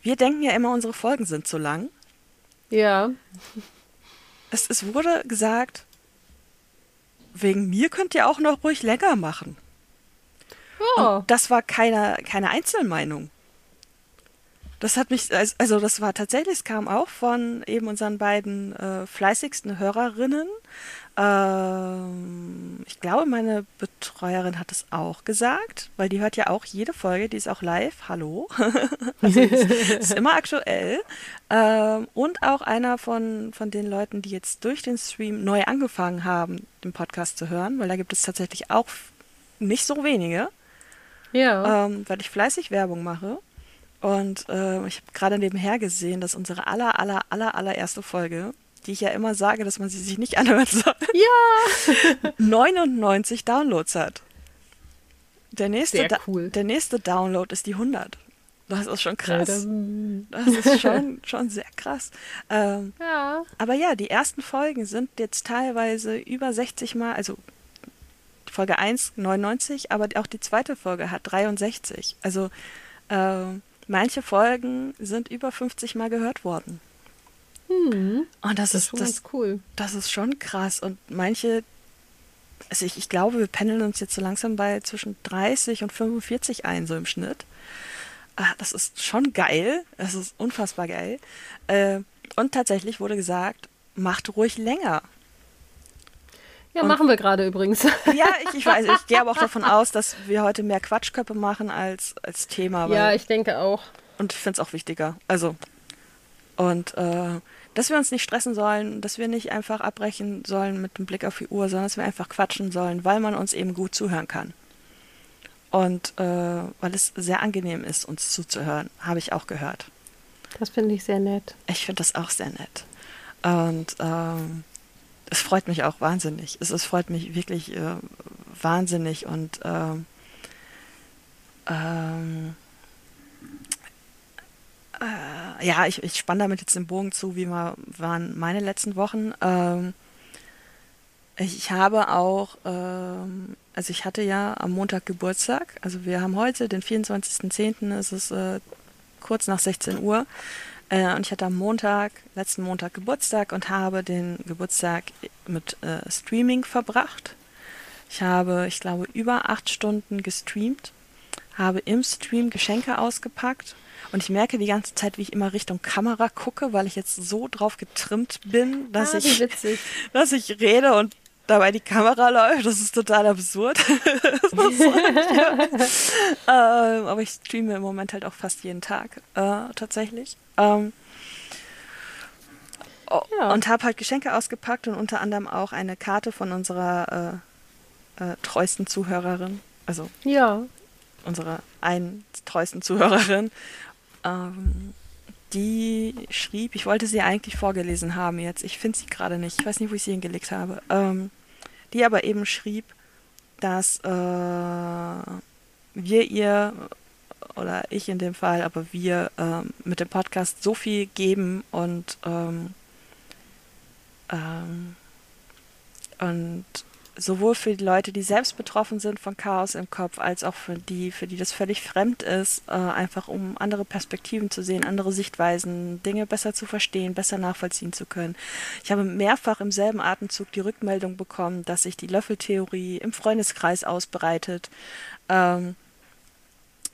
C: wir denken ja immer, unsere Folgen sind zu lang.
B: Ja.
C: Es, es wurde gesagt, wegen mir könnt ihr auch noch ruhig länger machen.
B: Ja.
C: Und das war keine, keine Einzelmeinung. Das hat mich, also das war tatsächlich, es kam auch von eben unseren beiden äh, fleißigsten Hörerinnen. Ähm, ich glaube, meine Betreuerin hat es auch gesagt, weil die hört ja auch jede Folge, die ist auch live. Hallo. also ist, ist immer aktuell. Ähm, und auch einer von, von den Leuten, die jetzt durch den Stream neu angefangen haben, den Podcast zu hören, weil da gibt es tatsächlich auch nicht so wenige.
B: Ja.
C: Ähm, weil ich fleißig Werbung mache. Und äh, ich habe gerade nebenher gesehen, dass unsere aller, aller, aller, allererste Folge, die ich ja immer sage, dass man sie sich nicht anhören soll,
B: Ja.
C: 99 Downloads hat. Der nächste,
B: cool.
C: der nächste Download ist die 100. Das ist schon krass. Das ist schon, schon sehr krass. Ähm,
B: Ja.
C: aber ja, die ersten Folgen sind jetzt teilweise über 60 Mal, also Folge 1 99, aber auch die zweite Folge hat 63. Also ähm, manche Folgen sind über 50 Mal gehört worden.
B: Hm.
C: Und das,
B: Das ist
C: ist
B: schon
C: das,
B: cool.
C: das ist schon krass. Und manche, also ich, ich glaube, wir pendeln uns jetzt so langsam bei zwischen 30 und 45 ein, so im Schnitt. Ah, Das ist schon geil. Das ist unfassbar geil. Äh, und tatsächlich wurde gesagt, macht ruhig länger.
B: Ja,
C: Und-
B: machen wir gerade übrigens.
C: Ja, ich, ich weiß, ich gehe aber auch davon aus, dass wir heute mehr Quatschköppe machen als, als Thema.
B: Ja, ich denke auch.
C: und ich finde es auch wichtiger. Also, und äh, dass wir uns nicht stressen sollen, dass wir nicht einfach abbrechen sollen mit dem Blick auf die Uhr, sondern dass wir einfach quatschen sollen, weil man uns eben gut zuhören kann. Und äh, weil es sehr angenehm ist, uns zuzuhören, habe ich auch gehört.
B: Das finde ich sehr nett.
C: Ich finde das auch sehr nett. Und ähm, es freut mich auch wahnsinnig. Es, es freut mich wirklich äh, wahnsinnig und ähm, ähm, äh, ja, ich, ich spanne damit jetzt den Bogen zu, wie war, waren meine letzten Wochen. Ähm, ich, habe auch, ähm, also ich hatte ja am Montag Geburtstag. Also wir haben heute den 24.10., es ist äh, kurz nach 16 Uhr. Äh, und ich hatte am Montag, letzten Montag Geburtstag und habe den Geburtstag mit äh, Streaming verbracht. Ich habe, ich glaube, über acht Stunden gestreamt, habe im Stream Geschenke ausgepackt und ich merke die ganze Zeit, wie ich immer Richtung Kamera gucke, weil ich jetzt so drauf getrimmt bin, dass
B: ah,
C: ich
B: witzig.
C: dass ich rede und dabei die Kamera läuft. Das ist total absurd. ist ähm, aber ich streame im Moment halt auch fast jeden Tag, äh, tatsächlich. Ähm, oh,
B: Ja.
C: Und habe halt Geschenke ausgepackt und unter anderem auch eine Karte von unserer äh, äh, treuesten Zuhörerin, also
B: Ja.
C: Unserer einen treuesten Zuhörerin, ähm, die schrieb, ich wollte sie eigentlich vorgelesen haben jetzt, ich finde sie gerade nicht, ich weiß nicht, wo ich sie hingelegt habe, ähm, die aber eben schrieb, dass äh, wir ihr, oder ich in dem Fall, aber wir ähm, mit dem Podcast so viel geben und ähm, ähm, und sowohl für die Leute, die selbst betroffen sind von Chaos im Kopf, als auch für die, für die das völlig fremd ist, äh, einfach um andere Perspektiven zu sehen, andere Sichtweisen, Dinge besser zu verstehen, besser nachvollziehen zu können. Ich habe mehrfach im selben Atemzug die Rückmeldung bekommen, dass sich die Löffeltheorie im Freundeskreis ausbreitet. Ähm,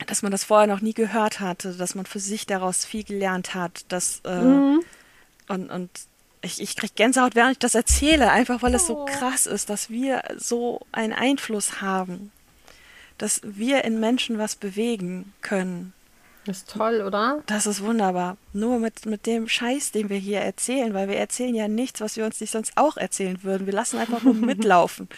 C: dass man das vorher noch nie gehört hatte, dass man für sich daraus viel gelernt hat, dass äh,
B: Mhm.
C: und, und ich, ich kriege Gänsehaut, während ich das erzähle, einfach weil es so
B: Oh.
C: krass ist, dass wir so einen Einfluss haben, dass wir in Menschen was bewegen können.
B: Das ist toll, oder?
C: Das ist wunderbar. Nur mit, mit dem Scheiß, den wir hier erzählen, weil wir erzählen ja nichts, was wir uns nicht sonst auch erzählen würden. Wir lassen einfach nur mitlaufen.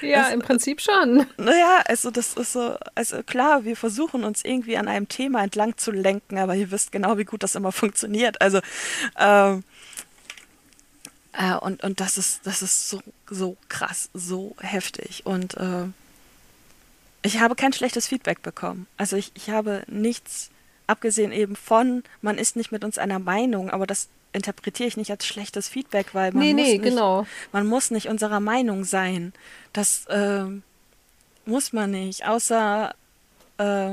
B: Ja,
C: Es-
B: im Prinzip schon.
C: Naja, also das ist so, also klar, wir versuchen uns irgendwie an einem Thema entlang zu lenken, aber ihr wisst genau, wie gut das immer funktioniert. Also, ähm, äh, und, und das ist, das ist so, so krass, so heftig. Und äh, ich habe kein schlechtes Feedback bekommen. Also ich, ich habe nichts, abgesehen eben von, man ist nicht mit uns einer Meinung, aber das interpretiere ich nicht als schlechtes Feedback, weil man
B: nee,
C: muss
B: nee,
C: nicht,
B: genau.
C: man muss nicht unserer Meinung sein. Das ähm, muss man nicht, außer äh,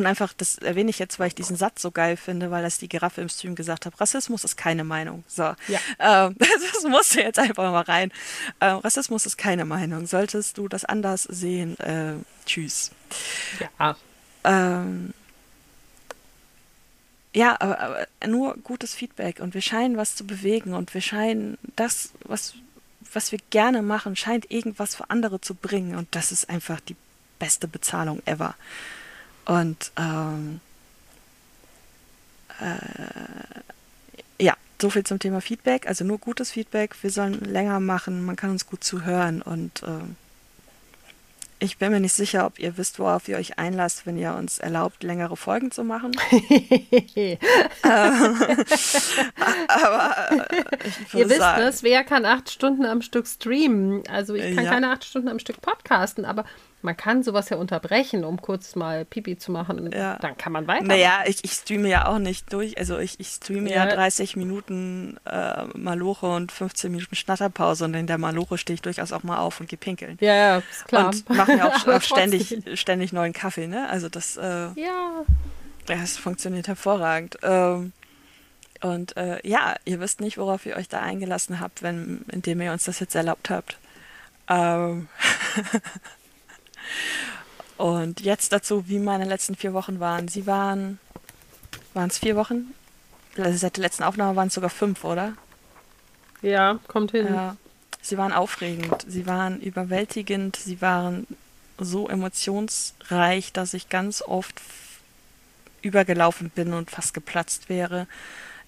C: und einfach, das erwähne ich jetzt, weil ich diesen Satz so geil finde, weil das die Giraffe im Stream gesagt hat. Rassismus ist keine Meinung. So.
B: Ja.
C: Ähm, das musste jetzt einfach mal rein. Ähm, Rassismus ist keine Meinung. Solltest du das anders sehen, äh, tschüss.
B: Ja.
C: Ähm, ja, aber, aber nur gutes Feedback und wir scheinen was zu bewegen und wir scheinen das, was, was wir gerne machen, scheint irgendwas für andere zu bringen und das ist einfach die beste Bezahlung ever. Und ähm, äh, ja, so viel zum Thema Feedback. Also nur gutes Feedback. Wir sollen länger machen. Man kann uns gut zuhören und ähm, ich bin mir nicht sicher, ob ihr wisst, worauf ihr euch einlasst, wenn ihr uns erlaubt, längere Folgen zu machen. äh,
B: aber äh, ihr wisst sagen, es, wer kann acht Stunden am Stück streamen? Also ich kann ja. keine acht Stunden am Stück podcasten, aber man kann sowas ja unterbrechen, um kurz mal Pipi zu machen. Ja. Dann kann man weiter.
C: Naja, ich, ich streame ja auch nicht durch. Also ich, ich streame ja, ja 30 Minuten äh, Maloche und 15 Minuten Schnatterpause und in der Maloche stehe ich durchaus auch mal auf und gehe pinkeln.
B: Ja, ja, ist klar.
C: Und mache mir auch, auch ständig, ständig neuen Kaffee, ne? Also das, äh,
B: ja.
C: das funktioniert hervorragend. Ähm, und äh, ja, ihr wisst nicht, worauf ihr euch da eingelassen habt, wenn, indem ihr uns das jetzt erlaubt habt. Ähm Und jetzt dazu, wie meine letzten vier Wochen waren. Sie waren, waren es vier Wochen? Also seit der letzten Aufnahme waren es sogar fünf, oder?
B: Ja, kommt hin.
C: Ja. Sie waren aufregend, sie waren überwältigend, sie waren so emotionsreich, dass ich ganz oft übergelaufen bin und fast geplatzt wäre.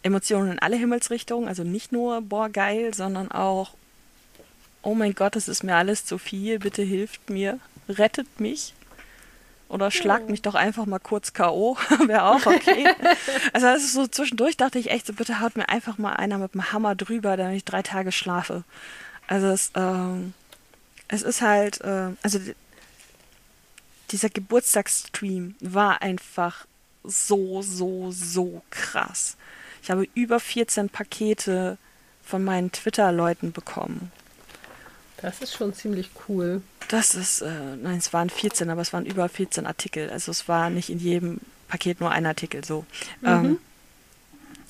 C: Emotionen in alle Himmelsrichtungen, also nicht nur, boah, geil, sondern auch, oh mein Gott, es ist mir alles zu viel, bitte hilft mir rettet mich. Oder schlagt mich doch einfach mal kurz K.O. Wäre auch okay. also das ist so zwischendurch dachte ich echt so, bitte haut mir einfach mal einer mit dem Hammer drüber, damit ich drei Tage schlafe. Also es, ähm, es ist halt, äh, also dieser Geburtstagsstream war einfach so, so, so krass. Ich habe über 14 Pakete von meinen Twitter-Leuten bekommen.
B: Das ist schon ziemlich cool.
C: Das ist, äh, nein, es waren 14, aber es waren über 14 Artikel. Also es war nicht in jedem Paket nur ein Artikel so. Mhm. Ähm,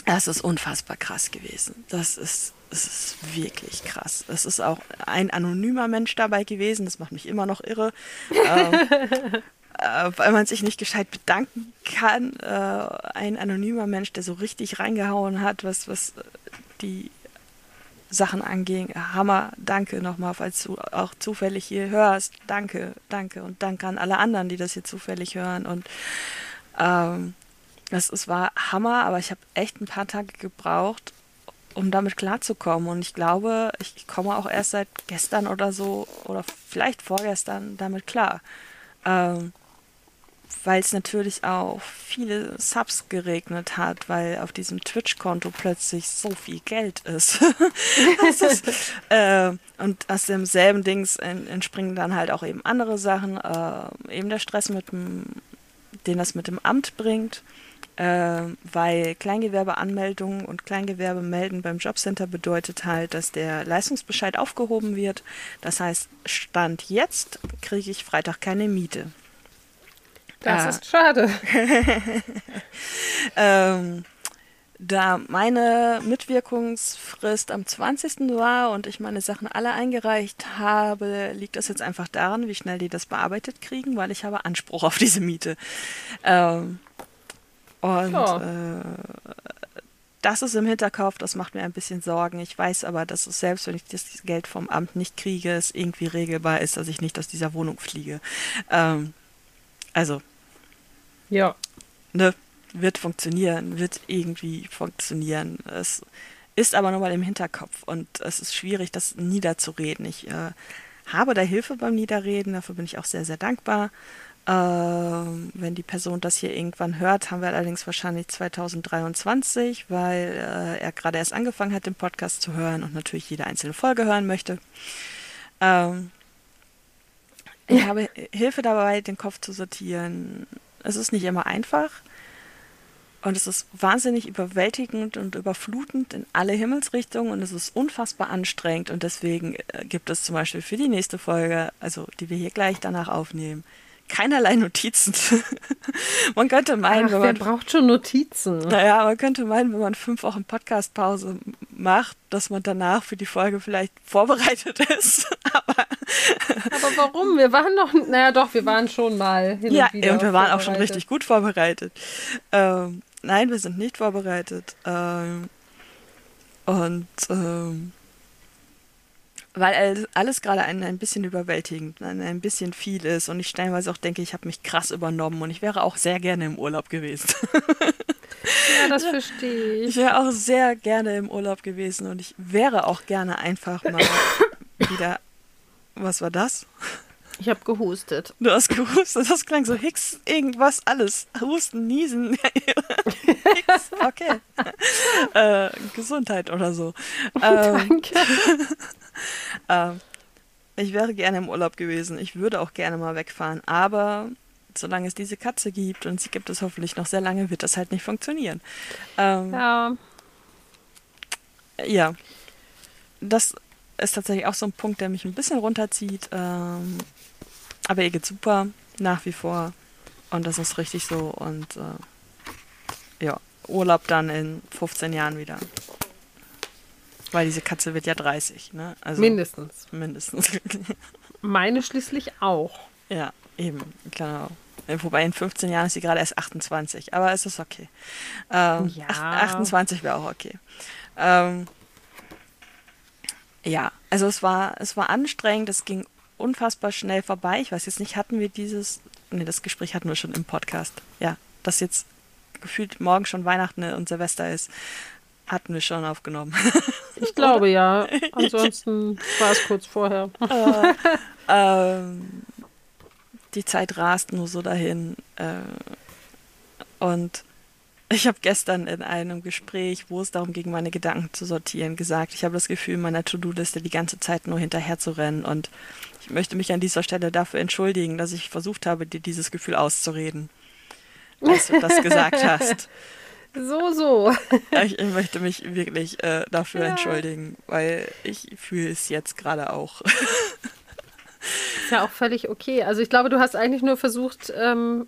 C: das ist unfassbar krass gewesen. Das ist, es ist wirklich krass. Es ist auch ein anonymer Mensch dabei gewesen. Das macht mich immer noch irre. ähm, äh, weil man sich nicht gescheit bedanken kann. Äh, ein anonymer Mensch, der so richtig reingehauen hat, was, was die Sachen anging. Hammer, danke nochmal, falls du auch zufällig hier hörst. Danke, danke und danke an alle anderen, die das hier zufällig hören. Und ähm, das, es war Hammer, aber ich habe echt ein paar Tage gebraucht, um damit klarzukommen. Und ich glaube, ich komme auch erst seit gestern oder so oder vielleicht vorgestern damit klar. Ähm, weil es natürlich auch viele Subs geregnet hat, weil auf diesem Twitch-Konto plötzlich so viel Geld ist. ist äh, und aus demselben Dings entspringen dann halt auch eben andere Sachen, äh, eben der Stress, mit dem, den das mit dem Amt bringt. Äh, weil Kleingewerbeanmeldungen und Kleingewerbe melden beim Jobcenter bedeutet halt, dass der Leistungsbescheid aufgehoben wird. Das heißt, Stand jetzt kriege ich Freitag keine Miete.
B: Das äh, ist schade.
C: ähm, da meine Mitwirkungsfrist am 20. war und ich meine Sachen alle eingereicht habe, liegt das jetzt einfach daran, wie schnell die das bearbeitet kriegen, weil ich habe Anspruch auf diese Miete. Ähm, und ja. äh, das ist im Hinterkopf, das macht mir ein bisschen Sorgen. Ich weiß aber, dass es selbst, wenn ich das Geld vom Amt nicht kriege, es irgendwie regelbar ist, dass ich nicht aus dieser Wohnung fliege. Ähm, also
B: ja.
C: Ne, wird funktionieren, wird irgendwie funktionieren. Es ist aber nur mal im Hinterkopf und es ist schwierig, das niederzureden. Ich äh, habe da Hilfe beim Niederreden, dafür bin ich auch sehr, sehr dankbar. Äh, wenn die Person das hier irgendwann hört, haben wir allerdings wahrscheinlich 2023, weil äh, er gerade erst angefangen hat, den Podcast zu hören und natürlich jede einzelne Folge hören möchte. Ähm, ich habe Hilfe dabei, den Kopf zu sortieren, es ist nicht immer einfach. Und es ist wahnsinnig überwältigend und überflutend in alle Himmelsrichtungen und es ist unfassbar anstrengend. Und deswegen äh, gibt es zum Beispiel für die nächste Folge, also die wir hier gleich danach aufnehmen, keinerlei Notizen. man könnte meinen,
B: Ach, wenn man. braucht schon Notizen?
C: Naja, man könnte meinen, wenn man fünf Wochen Podcastpause macht, dass man danach für die Folge vielleicht vorbereitet ist. Aber,
B: Aber warum? Wir waren doch, naja doch, wir waren schon mal
C: hin Ja, und, und wir waren auch schon richtig gut vorbereitet. Ähm, nein, wir sind nicht vorbereitet. Ähm, und ähm, weil alles, gerade ein, ein bisschen überwältigend, ein, ein bisschen viel ist und ich stellenweise auch denke, ich habe mich krass übernommen und ich wäre auch sehr gerne im Urlaub gewesen.
B: Ja, das verstehe ich.
C: Ich wäre auch sehr gerne im Urlaub gewesen und ich wäre auch gerne einfach mal wieder. Was war das?
B: Ich habe gehustet.
C: Du hast gehustet, das klang so Hicks, irgendwas, alles. Husten, Niesen. Hicks, okay. Äh, Gesundheit oder so. Ähm,
B: Danke.
C: ähm, ich wäre gerne im Urlaub gewesen. Ich würde auch gerne mal wegfahren. Aber solange es diese Katze gibt, und sie gibt es hoffentlich noch sehr lange, wird das halt nicht funktionieren. Ähm,
B: Ja,
C: ja. Das ist tatsächlich auch so ein Punkt, der mich ein bisschen runterzieht. Ähm, aber ihr geht super, nach wie vor. Und das ist richtig so. Und äh, ja, Urlaub dann in 15 Jahren wieder. Weil diese Katze wird ja 30, ne? Also
B: mindestens.
C: mindestens.
B: Meine schließlich auch.
C: ja, eben, genau. Wobei in 15 Jahren ist sie gerade erst 28, aber es ist okay. Ähm,
B: Ja.
C: ach- 28 wäre auch okay. Ähm, ja, also es war, es war anstrengend, es ging unfassbar schnell vorbei. Ich weiß jetzt nicht, hatten wir dieses, nee, das Gespräch hatten wir schon im Podcast. Ja, dass jetzt gefühlt morgen schon Weihnachten und Silvester ist, hatten wir schon aufgenommen.
B: Ich glaube ja. Ansonsten war es kurz vorher.
C: ähm, die Zeit rast nur so dahin. Äh, und ich habe gestern in einem Gespräch, wo es darum ging, meine Gedanken zu sortieren, gesagt, ich habe das Gefühl, meiner To-Do-Liste die ganze Zeit nur hinterher zu rennen. Und ich möchte mich an dieser Stelle dafür entschuldigen, dass ich versucht habe, dir dieses Gefühl auszureden, als du das gesagt hast.
B: So, so.
C: Ich, ich möchte mich wirklich äh, dafür
B: Ja.
C: entschuldigen, weil ich fühle es jetzt gerade auch.
B: Ist ja auch völlig okay. Also ich glaube, du hast eigentlich nur versucht, ähm,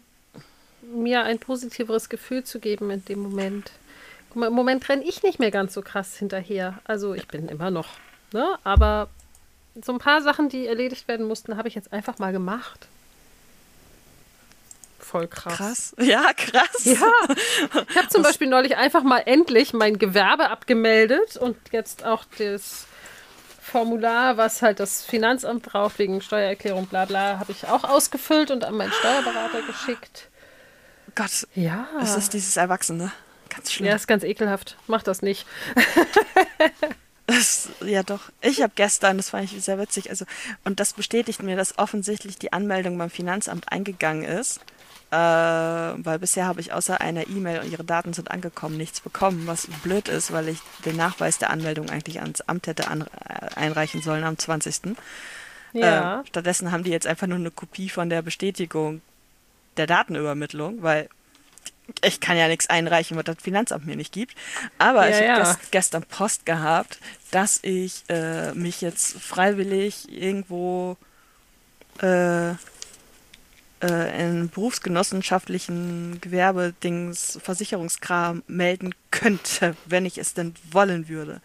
B: mir ein positiveres Gefühl zu geben in dem Moment. Guck mal, im Moment renne ich nicht mehr ganz so krass hinterher. Also ich bin immer noch, ne? Aber so ein paar Sachen, die erledigt werden mussten, habe ich jetzt einfach mal gemacht. Voll krass.
C: Krass. Ja, krass.
B: Ja, ich habe zum Beispiel neulich einfach mal endlich mein Gewerbe abgemeldet und jetzt auch das Formular, was halt das Finanzamt braucht, wegen Steuererklärung, bla bla, habe ich auch ausgefüllt und an meinen Steuerberater geschickt.
C: Gott,
B: Ja.
C: es ist dieses Erwachsene. Ganz schlimm.
B: Ja, ist ganz ekelhaft. Mach das nicht.
C: Das, ja, doch. Ich habe gestern, das fand ich sehr witzig, also, und das bestätigt mir, dass offensichtlich die Anmeldung beim Finanzamt eingegangen ist. Äh, weil bisher habe ich außer einer E-Mail und ihre Daten sind angekommen nichts bekommen, was blöd ist, weil ich den Nachweis der Anmeldung eigentlich ans Amt hätte an, äh, einreichen sollen am 20.
B: Ja.
C: Äh, stattdessen haben die jetzt einfach nur eine Kopie von der Bestätigung der Datenübermittlung, weil ich kann ja nichts einreichen, was das Finanzamt mir nicht gibt. Aber
B: Ja,
C: ich habe
B: ja.
C: gest gestern Post gehabt, dass ich äh, mich jetzt freiwillig irgendwo äh, äh, in berufsgenossenschaftlichen Gewerbedings, Versicherungskram melden könnte, wenn ich es denn wollen würde.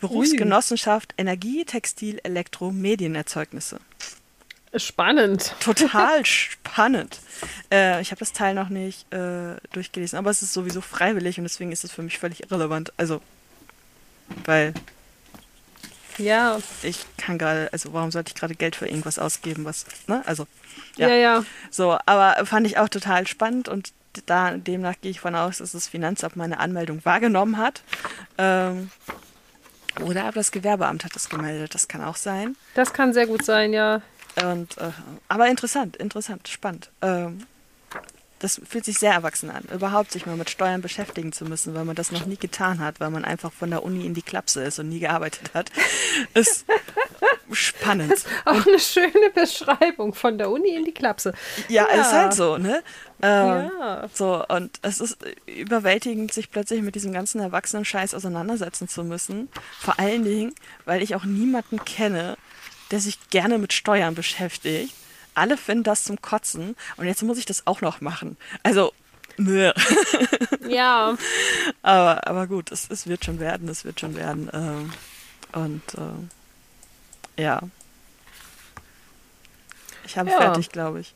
C: Berufsgenossenschaft Energie, Textil, Elektro, Medienerzeugnisse.
B: Spannend.
C: Total spannend. Äh, ich habe das Teil noch nicht äh, durchgelesen, aber es ist sowieso freiwillig und deswegen ist es für mich völlig irrelevant. Also, weil
B: Ja,
C: ich kann gerade, also warum sollte ich gerade Geld für irgendwas ausgeben, was, ne? Also,
B: ja,
C: ja.
B: ja.
C: So, aber fand ich auch total spannend und da demnach gehe ich von aus, dass das Finanzamt meine Anmeldung wahrgenommen hat. Ähm, oder aber das Gewerbeamt hat es gemeldet, das kann auch sein.
B: Das kann sehr gut sein, ja.
C: Und, äh, aber interessant, interessant, spannend. Ähm, das fühlt sich sehr erwachsen an, überhaupt sich mal mit Steuern beschäftigen zu müssen, weil man das noch nie getan hat, weil man einfach von der Uni in die Klapse ist und nie gearbeitet hat. Ist spannend.
B: Auch eine schöne Beschreibung von der Uni in die Klapse.
C: Ja,
B: Ja.
C: ist halt so, ne? Ähm,
B: Ja.
C: So, und es ist überwältigend, sich plötzlich mit diesem ganzen Erwachsenen-Scheiß auseinandersetzen zu müssen. Vor allen Dingen, weil ich auch niemanden kenne, der sich gerne mit Steuern beschäftigt. Alle finden das zum Kotzen und jetzt muss ich das auch noch machen. Also, nö.
B: Ja,
C: aber, aber gut, es, es wird schon werden, es wird schon werden. Ähm, und ähm, ja. Ich habe
B: Ja.
C: fertig, glaube ich.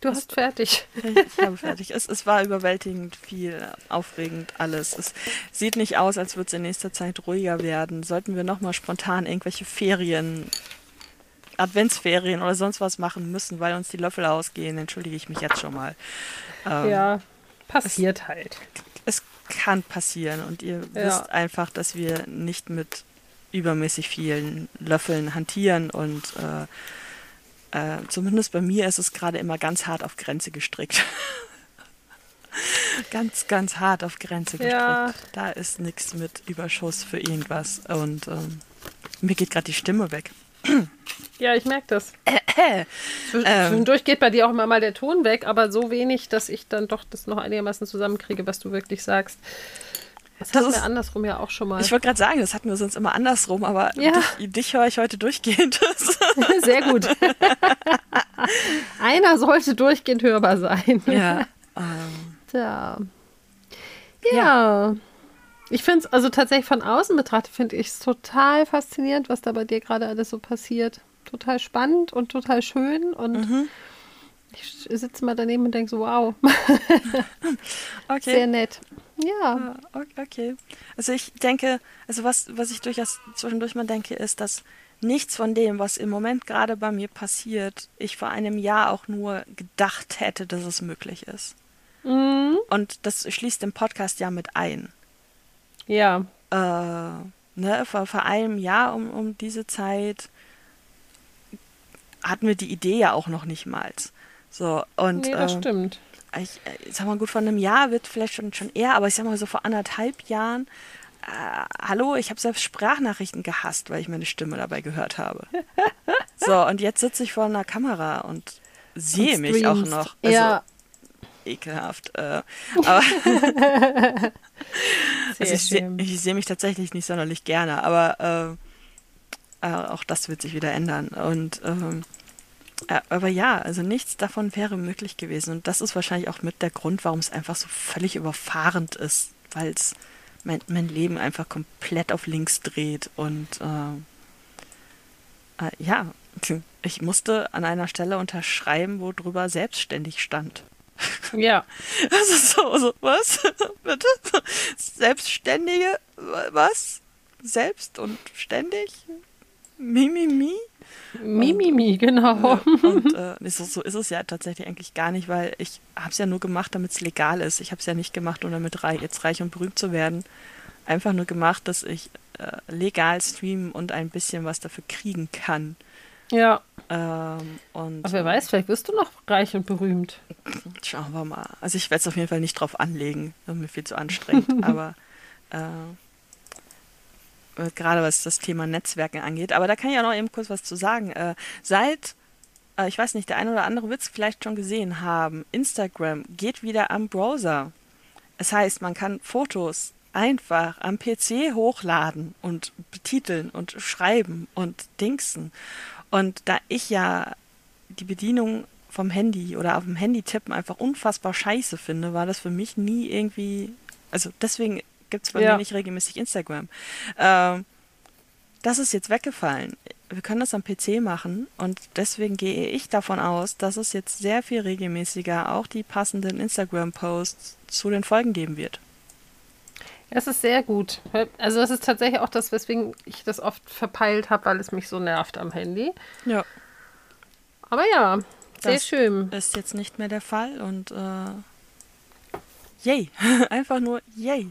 B: Du hast fertig.
C: Ich habe fertig. Es, es war überwältigend viel, aufregend alles. Es sieht nicht aus, als würde es in nächster Zeit ruhiger werden. Sollten wir nochmal spontan irgendwelche Ferien, Adventsferien oder sonst was machen müssen, weil uns die Löffel ausgehen, entschuldige ich mich jetzt schon mal.
B: Ähm, ja, passiert es, halt.
C: Es kann passieren und ihr ja. wisst einfach, dass wir nicht mit übermäßig vielen Löffeln hantieren und äh, äh, zumindest bei mir ist es gerade immer ganz hart auf Grenze gestrickt. ganz, ganz hart auf Grenze gestrickt. Ja. Da ist nichts mit Überschuss für irgendwas. Und ähm, mir geht gerade die Stimme weg.
B: Ja, ich merke das. Äh, äh. Zwischendurch geht bei dir auch immer mal der Ton weg, aber so wenig, dass ich dann doch das noch einigermaßen zusammenkriege, was du wirklich sagst. Das, das hatten wir andersrum ja auch schon mal.
C: Ich wollte gerade sagen, das hatten wir sonst immer andersrum, aber ja. dich, dich höre ich heute durchgehend.
B: Sehr gut. Einer sollte durchgehend hörbar sein.
C: Ja.
B: Ähm. Ja. ja. Ich finde es, also tatsächlich von außen betrachtet, finde ich es total faszinierend, was da bei dir gerade alles so passiert. Total spannend und total schön und mhm. ich sitze mal daneben und denke so, wow. okay. Sehr nett. Ja.
C: Ah, okay. Also ich denke, also was, was ich durchaus zwischendurch mal denke, ist, dass nichts von dem, was im Moment gerade bei mir passiert, ich vor einem Jahr auch nur gedacht hätte, dass es möglich ist. Mhm. Und das schließt den Podcast ja mit ein.
B: Ja.
C: Äh, ne, vor, vor einem Jahr um, um diese Zeit hatten wir die Idee ja auch noch nicht mal. So, und,
B: nee, das äh, stimmt
C: ich, ich äh, sag mal gut, von einem Jahr wird vielleicht schon, schon eher, aber ich sag mal so vor anderthalb Jahren, äh, hallo, ich habe selbst Sprachnachrichten gehasst, weil ich meine Stimme dabei gehört habe. so, und jetzt sitze ich vor einer Kamera und sehe und mich auch noch. Also,
B: ja.
C: Ekelhaft. Äh, aber also ich sehe seh mich tatsächlich nicht sonderlich gerne, aber äh, äh, auch das wird sich wieder ändern. Und ähm, äh, aber ja, also nichts davon wäre möglich gewesen. Und das ist wahrscheinlich auch mit der Grund, warum es einfach so völlig überfahrend ist, weil es mein, mein Leben einfach komplett auf links dreht. Und äh, äh, ja, ich musste an einer Stelle unterschreiben, wo drüber selbstständig stand.
B: Ja.
C: Also so, so was? Bitte? Selbstständige? Was? Selbst und ständig? Mimimi? Mi, mi?
B: Mimimi, genau.
C: und äh, so, so, ist es ja tatsächlich eigentlich gar nicht, weil ich habe es ja nur gemacht, damit es legal ist. Ich habe es ja nicht gemacht, um damit reich, jetzt reich und berühmt zu werden. Einfach nur gemacht, dass ich äh, legal streamen und ein bisschen was dafür kriegen kann.
B: Ja.
C: Ähm, und,
B: Aber wer weiß, vielleicht wirst du noch reich und berühmt.
C: Schauen wir mal. Also ich werde es auf jeden Fall nicht drauf anlegen. Das ist mir viel zu anstrengend. Aber äh, äh, gerade was das Thema Netzwerken angeht. Aber da kann ich auch noch eben kurz was zu sagen. Äh, seit, äh, ich weiß nicht, der eine oder andere wird es vielleicht schon gesehen haben, Instagram geht wieder am Browser. Das heißt, man kann Fotos einfach am PC hochladen und betiteln und schreiben und dingsen. Und da ich ja die Bedienung vom Handy oder auf dem Handy tippen einfach unfassbar scheiße finde, war das für mich nie irgendwie, also deswegen gibt es bei ja. mir nicht regelmäßig Instagram. Ähm, das ist jetzt weggefallen. Wir können das am PC machen und deswegen gehe ich davon aus, dass es jetzt sehr viel regelmäßiger auch die passenden Instagram-Posts zu den Folgen geben wird.
B: Es ist sehr gut. Also das ist tatsächlich auch das, weswegen ich das oft verpeilt habe, weil es mich so nervt am Handy.
C: Ja.
B: Aber ja, sehr das schön.
C: Ist jetzt nicht mehr der Fall und äh, yay. Einfach nur yay.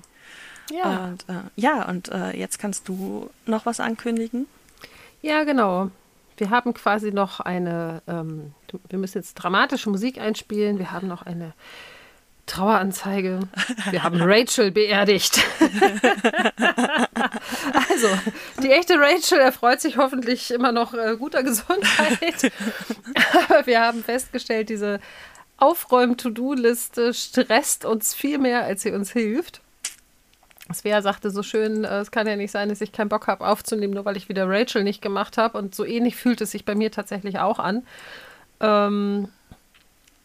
B: Ja.
C: Und, äh, ja, und äh, jetzt kannst du noch was ankündigen.
B: Ja, genau. Wir haben quasi noch eine, ähm, wir müssen jetzt dramatische Musik einspielen. Wir haben noch eine Traueranzeige. Wir haben Rachel beerdigt. also, die echte Rachel erfreut sich hoffentlich immer noch äh, guter Gesundheit. Aber wir haben festgestellt, diese Aufräum-To-Do-Liste stresst uns viel mehr, als sie uns hilft. Svea sagte so schön, äh, es kann ja nicht sein, dass ich keinen Bock habe aufzunehmen, nur weil ich wieder Rachel nicht gemacht habe. Und so ähnlich fühlt es sich bei mir tatsächlich auch an. Ähm,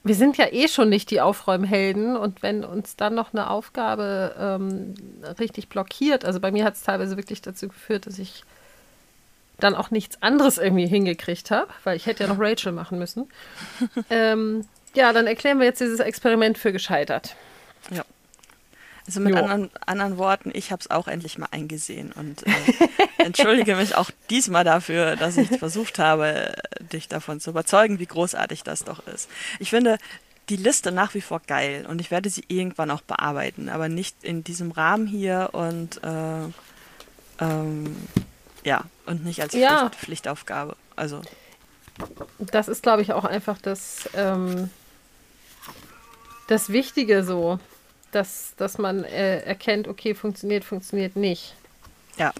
B: wir sind ja eh schon nicht die Aufräumhelden und wenn uns dann noch eine Aufgabe ähm, richtig blockiert, also bei mir hat es teilweise wirklich dazu geführt, dass ich dann auch nichts anderes irgendwie hingekriegt habe, weil ich hätte ja noch Rachel machen müssen. ähm, Ja, dann erklären wir jetzt dieses Experiment für gescheitert.
C: Ja. Also mit anderen, anderen Worten, ich habe es auch endlich mal eingesehen und äh, entschuldige mich auch diesmal dafür, dass ich versucht habe, dich davon zu überzeugen, wie großartig das doch ist. Ich finde die Liste nach wie vor geil und ich werde sie irgendwann auch bearbeiten, aber nicht in diesem Rahmen hier und äh, ähm, ja, und nicht als
B: Ja.
C: Pflicht, Pflichtaufgabe. Also
B: Das ist, glaube ich, auch einfach das, ähm, das Wichtige so, dass, dass man äh, erkennt, okay, funktioniert, funktioniert nicht.
C: ja,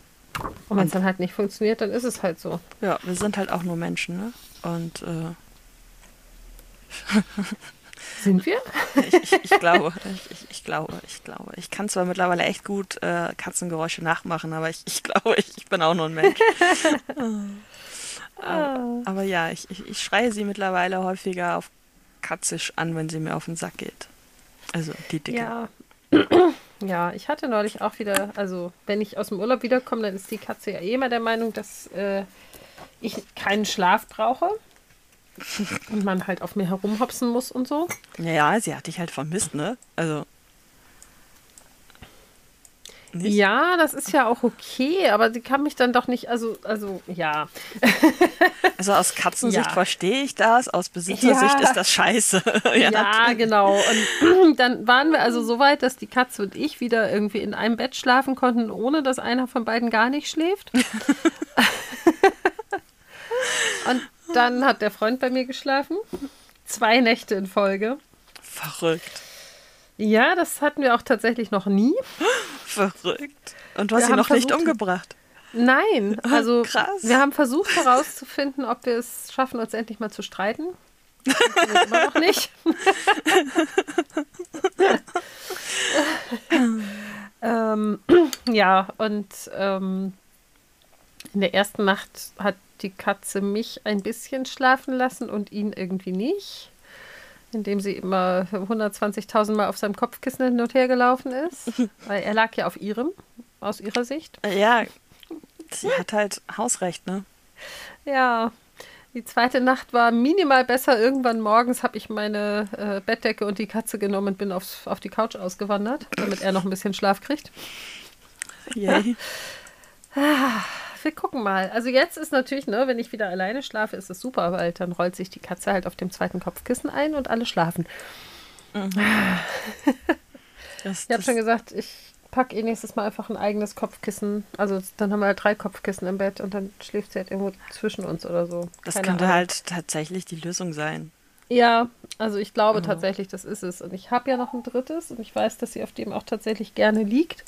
B: Und wenn es dann halt nicht funktioniert, dann ist es halt so.
C: ja, wir sind halt auch nur Menschen, ne? Und äh,
B: Sind wir?
C: ich, ich, ich glaube, ich, ich, glaube, ich glaube. Ich kann zwar mittlerweile echt gut äh, Katzengeräusche nachmachen, aber ich, ich glaube, ich, bin auch nur ein Mensch. aber, aber ja, ich, ich, ich schreie sie mittlerweile häufiger auf Katzisch an, wenn sie mir auf den Sack geht. Also die Dicke.
B: Ja. Ja, ich hatte neulich auch wieder, also wenn ich aus dem Urlaub wiederkomme, dann ist die Katze ja eh immer der Meinung, dass äh, ich keinen Schlaf brauche und man halt auf mir herumhopsen muss und so.
C: Ja, sie hat dich halt vermisst, ne? Also. Nicht?
B: Ja, das ist ja auch okay, aber sie kann mich dann doch nicht, also, also ja.
C: Also aus Katzensicht
B: Ja.
C: verstehe ich das, aus Besitzersicht
B: Ja.
C: ist das scheiße.
B: Ja,
C: natürlich.
B: genau. Und dann waren wir also so weit, dass die Katze und ich wieder irgendwie in einem Bett schlafen konnten, ohne dass einer von beiden gar nicht schläft. und dann hat der Freund bei mir geschlafen. Zwei Nächte in Folge.
C: Verrückt.
B: Ja, das hatten wir auch tatsächlich noch nie.
C: Verrückt. Und du hast
B: haben
C: noch nicht
B: versucht-
C: umgebracht.
B: Nein, also
C: Krass.
B: wir haben versucht herauszufinden, ob wir es schaffen, uns endlich mal zu streiten. Immer noch nicht. ähm, ja, und ähm, in der ersten Nacht hat die Katze mich ein bisschen schlafen lassen und ihn irgendwie nicht, indem sie immer 120.000 Mal auf seinem Kopfkissen hin und her gelaufen ist, weil er lag ja auf ihrem, aus ihrer Sicht.
C: Ja, sie hat halt Hausrecht, ne?
B: Ja, die zweite Nacht war minimal besser. Irgendwann morgens habe ich meine äh, Bettdecke und die Katze genommen und bin aufs, auf die Couch ausgewandert, damit er noch ein bisschen Schlaf kriegt.
C: Yay.
B: Wir gucken mal. Also jetzt ist natürlich, ne, wenn ich wieder alleine schlafe, ist es super, weil dann rollt sich die Katze halt auf dem zweiten Kopfkissen ein und alle schlafen.
C: Das,
B: Ich habe schon gesagt, ich packe eh nächstes Mal einfach ein eigenes Kopfkissen. Also dann haben wir halt drei Kopfkissen im Bett und dann schläft sie halt irgendwo zwischen uns oder so.
C: das
B: Keine
C: könnte
B: Ahnung.
C: halt tatsächlich die Lösung sein.
B: Ja, also ich glaube tatsächlich, das ist es. Und ich habe ja noch ein drittes und ich weiß, dass sie auf dem auch tatsächlich gerne liegt.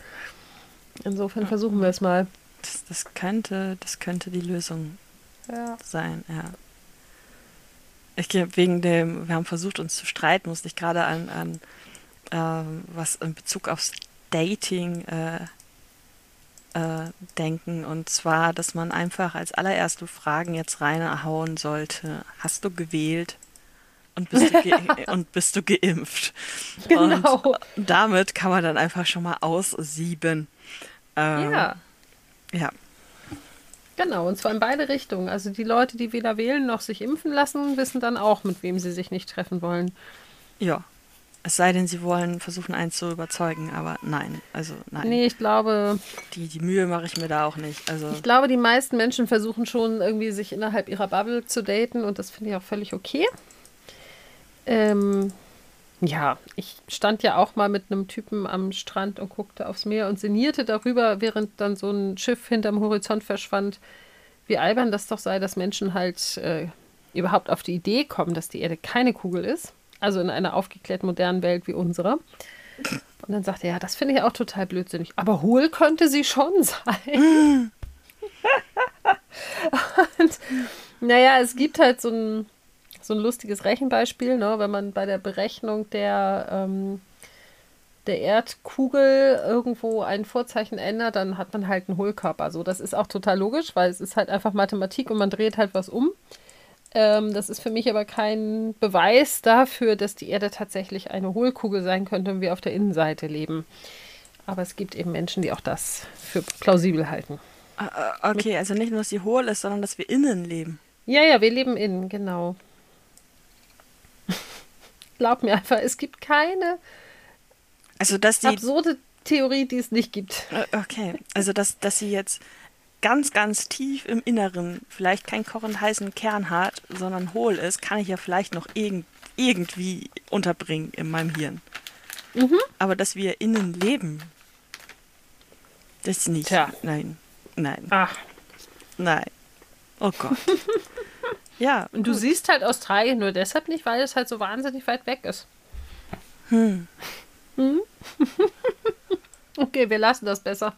B: Insofern versuchen wir es mal.
C: Das, das, könnte, das könnte die Lösung
B: Ja.
C: sein, ja. Ich gehe wegen dem, wir haben versucht, uns zu streiten, musste ich gerade an, an ähm, was in Bezug aufs Dating äh, äh, denken. Und zwar, dass man einfach als allererste Fragen jetzt reinhauen sollte. Hast du gewählt? Und bist du, und bist du geimpft?
B: Genau.
C: Und damit kann man dann einfach schon mal aussieben. Ähm,
B: Ja,
C: Ja.
B: genau. Und zwar in beide Richtungen. Also die Leute, die weder wählen noch sich impfen lassen, wissen dann auch, mit wem sie sich nicht treffen wollen.
C: Ja. Es sei denn, sie wollen versuchen, einen zu überzeugen, aber nein. Also nein.
B: Nee, ich glaube,
C: Die, die Mühe mache ich mir da auch nicht. Also
B: ich glaube, die meisten Menschen versuchen schon irgendwie sich innerhalb ihrer Bubble zu daten und das finde ich auch völlig okay. Ähm, ja, ich stand ja auch mal mit einem Typen am Strand und guckte aufs Meer und sinnierte darüber, während dann so ein Schiff hinterm Horizont verschwand, wie albern das doch sei, dass Menschen halt äh, überhaupt auf die Idee kommen, dass die Erde keine Kugel ist. Also in einer aufgeklärten modernen Welt wie unserer. Und dann sagte er, ja, das finde ich auch total blödsinnig. Aber hohl könnte sie schon sein. und naja, es gibt halt so ein, so ein lustiges Rechenbeispiel, ne? wenn man bei der Berechnung der, ähm, der Erdkugel irgendwo ein Vorzeichen ändert, dann hat man halt einen Hohlkörper. So, das ist auch total logisch, weil es ist halt einfach Mathematik und man dreht halt was um. Ähm, das ist für mich aber kein Beweis dafür, dass die Erde tatsächlich eine Hohlkugel sein könnte und wir auf der Innenseite leben. Aber es gibt eben Menschen, die auch das für plausibel halten.
C: äh, äh, okay, also nicht nur, dass sie hohl ist, sondern dass wir innen leben.
B: Ja, ja, wir leben innen, genau. Glaub mir einfach, es gibt keine
C: Also, dass die.
B: absurde Theorie, die es nicht gibt.
C: Äh, Okay, also dass, dass sie jetzt ganz, ganz tief im Inneren vielleicht keinen kochend heißen Kern hat, sondern hohl ist, kann ich ja vielleicht noch irgend, irgendwie unterbringen in meinem Hirn. Aber dass wir innen leben, das nicht.
B: Tja.
C: Nein, nein,
B: Ach,
C: nein. Oh Gott. ja,
B: und du siehst halt Australien nur deshalb nicht, weil es halt so wahnsinnig weit weg ist. Hm. okay, wir lassen das besser.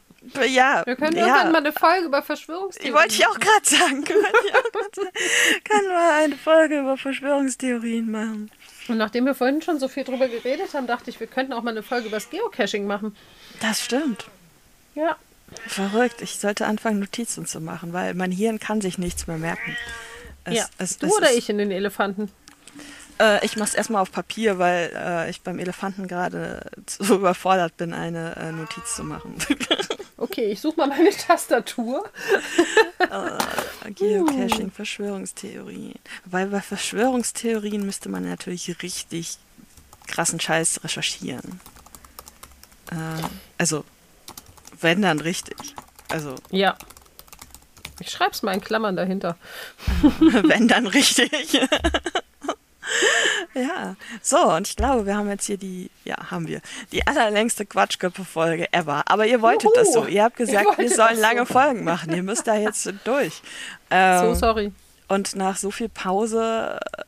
C: ja,
B: Wir können
C: ja.
B: irgendwann mal eine Folge über Verschwörungstheorien
C: wollte ich auch gerade sagen. Können wir eine Folge über Verschwörungstheorien machen?
B: Und nachdem wir vorhin schon so viel drüber geredet haben, dachte ich, wir könnten auch mal eine Folge über das Geocaching machen.
C: Das stimmt.
B: Ja.
C: Verrückt. Ich sollte anfangen, Notizen zu machen, weil mein Hirn kann sich nichts mehr merken. Es,
B: ja.
C: es,
B: du
C: es
B: oder ich in den Elefanten?
C: Äh, ich mach's erstmal auf Papier, weil äh, ich beim Elefanten gerade zu überfordert bin, eine äh, Notiz zu machen.
B: Okay, ich suche mal meine Tastatur.
C: Geocaching, Verschwörungstheorien. Weil bei Verschwörungstheorien müsste man natürlich richtig krassen Scheiß recherchieren. Äh, also, wenn dann richtig. Also,
B: Ja. Ich schreib's mal in Klammern dahinter.
C: wenn dann richtig. ja, so, und ich glaube, wir haben jetzt hier die, ja, haben wir, die allerlängste Quatschköpfe-Folge ever. Aber ihr wolltet
B: Juhu.
C: das so. Ihr habt gesagt, wir sollen lange
B: so.
C: Folgen machen. Ihr müsst da jetzt durch.
B: So,
C: Ähm,
B: sorry.
C: und nach so viel Pause, äh,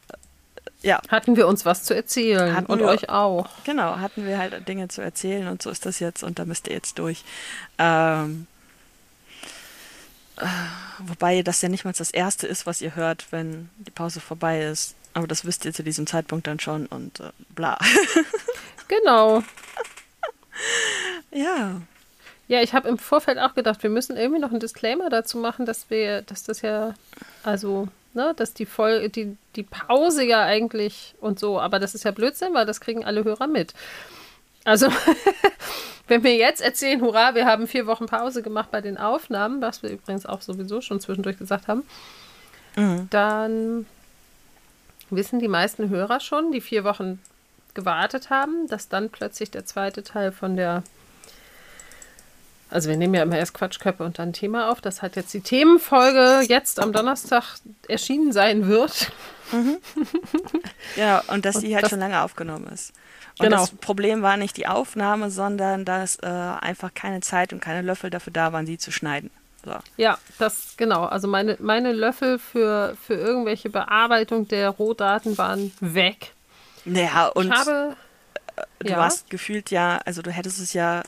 C: ja,
B: Hatten wir uns was zu erzählen.
C: Hatten
B: und
C: wir-
B: euch auch.
C: genau, hatten wir halt Dinge zu erzählen und so ist das jetzt und da müsst ihr jetzt durch. Ähm, äh, wobei das ja nicht mal das Erste ist, was ihr hört, wenn die Pause vorbei ist. Aber das wisst ihr zu diesem Zeitpunkt dann schon und äh, bla.
B: Genau.
C: ja.
B: Ja, ich habe im Vorfeld auch gedacht, wir müssen irgendwie noch einen Disclaimer dazu machen, dass wir, dass das ja, also, ne, dass die Folge, die, die Pause ja eigentlich und so, aber das ist ja Blödsinn, weil das kriegen alle Hörer mit. Also, wenn wir jetzt erzählen, hurra, wir haben vier Wochen Pause gemacht bei den Aufnahmen, was wir übrigens auch sowieso schon zwischendurch gesagt haben,
C: Mhm.
B: dann wissen die meisten Hörer schon, die vier Wochen gewartet haben, dass dann plötzlich der zweite Teil von der also wir nehmen ja immer erst Quatschköpfe und dann Thema auf, dass halt jetzt die Themenfolge jetzt am Donnerstag erschienen sein wird.
C: Genau, und dass
B: Und
C: die halt
B: das-
C: schon lange aufgenommen ist. Und
B: Genau.
C: das Problem war nicht die Aufnahme, sondern dass äh, einfach keine Zeit und keine Löffel dafür da waren, sie zu schneiden. So.
B: Ja, das genau. Also meine, meine Löffel für, für irgendwelche Bearbeitung der Rohdaten waren weg.
C: Naja, und
B: ich habe
C: du
B: ja.
C: warst gefühlt ja, also du hättest es ja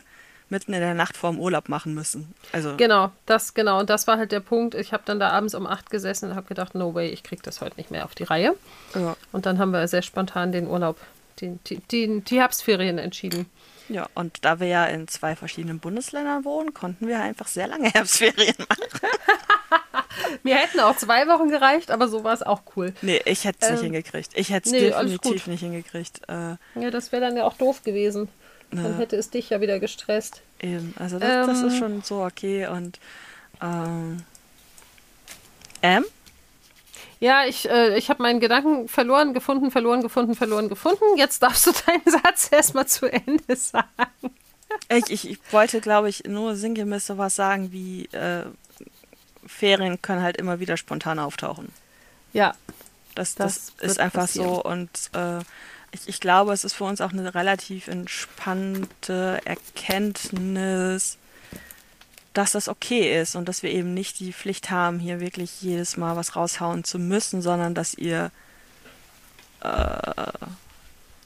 C: mitten in der Nacht vorm Urlaub machen müssen. Also,
B: Genau, das genau. Und das war halt der Punkt. Ich habe dann da abends um acht gesessen und habe gedacht, no way, ich kriege das heute nicht mehr auf die Reihe.
C: ja.
B: Und dann haben wir sehr spontan den Urlaub, den, die, die, Herbstferien entschieden.
C: ja, und da wir ja in zwei verschiedenen Bundesländern wohnen, konnten wir einfach sehr lange Herbstferien machen.
B: Mir hätten auch zwei Wochen gereicht, aber so war es auch cool.
C: Nee, ich hätte es nicht
B: Ähm,
C: hingekriegt. Ich hätte es
B: nee,
C: definitiv nicht hingekriegt. Äh,
B: Ja, das wäre dann ja auch doof gewesen. Dann
C: Ja.
B: hätte es dich ja wieder gestresst.
C: eben. Also das, das ist
B: Ähm.
C: schon so okay. Und ähm, ähm?
B: Ja, ich, äh, ich habe meinen Gedanken verloren, gefunden, verloren, gefunden, verloren, gefunden. Jetzt darfst du deinen Satz erstmal zu Ende sagen.
C: Ich, ich, ich wollte, glaube ich, nur sinngemäß sowas sagen wie äh, Ferien können halt immer wieder spontan auftauchen.
B: Ja,
C: Das,
B: Das
C: das, ist einfach
B: passieren.
C: so und äh, ich, ich glaube, es ist für uns auch eine relativ entspannte Erkenntnis, dass das okay ist und dass wir eben nicht die Pflicht haben, hier wirklich jedes Mal was raushauen zu müssen, sondern dass ihr äh,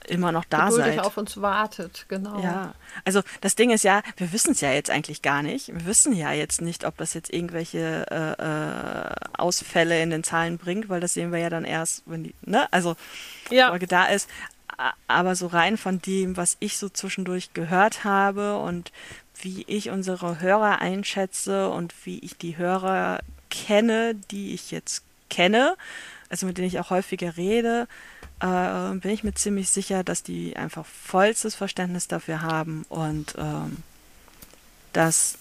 C: immer noch da
B: geduldig
C: seid.
B: auf uns wartet, genau.
C: Ja, also das Ding ist ja, wir wissen es ja jetzt eigentlich gar nicht. Wir wissen ja jetzt nicht, ob das jetzt irgendwelche äh, äh, Ausfälle in den Zahlen bringt, weil das sehen wir ja dann erst, wenn die, ne, also
B: Ja.
C: Folge da ist. Aber so rein von dem, was ich so zwischendurch gehört habe und wie ich unsere Hörer einschätze und wie ich die Hörer kenne, die ich jetzt kenne, also mit denen ich auch häufiger rede, äh, bin ich mir ziemlich sicher, dass die einfach vollstes Verständnis dafür haben und ähm, dass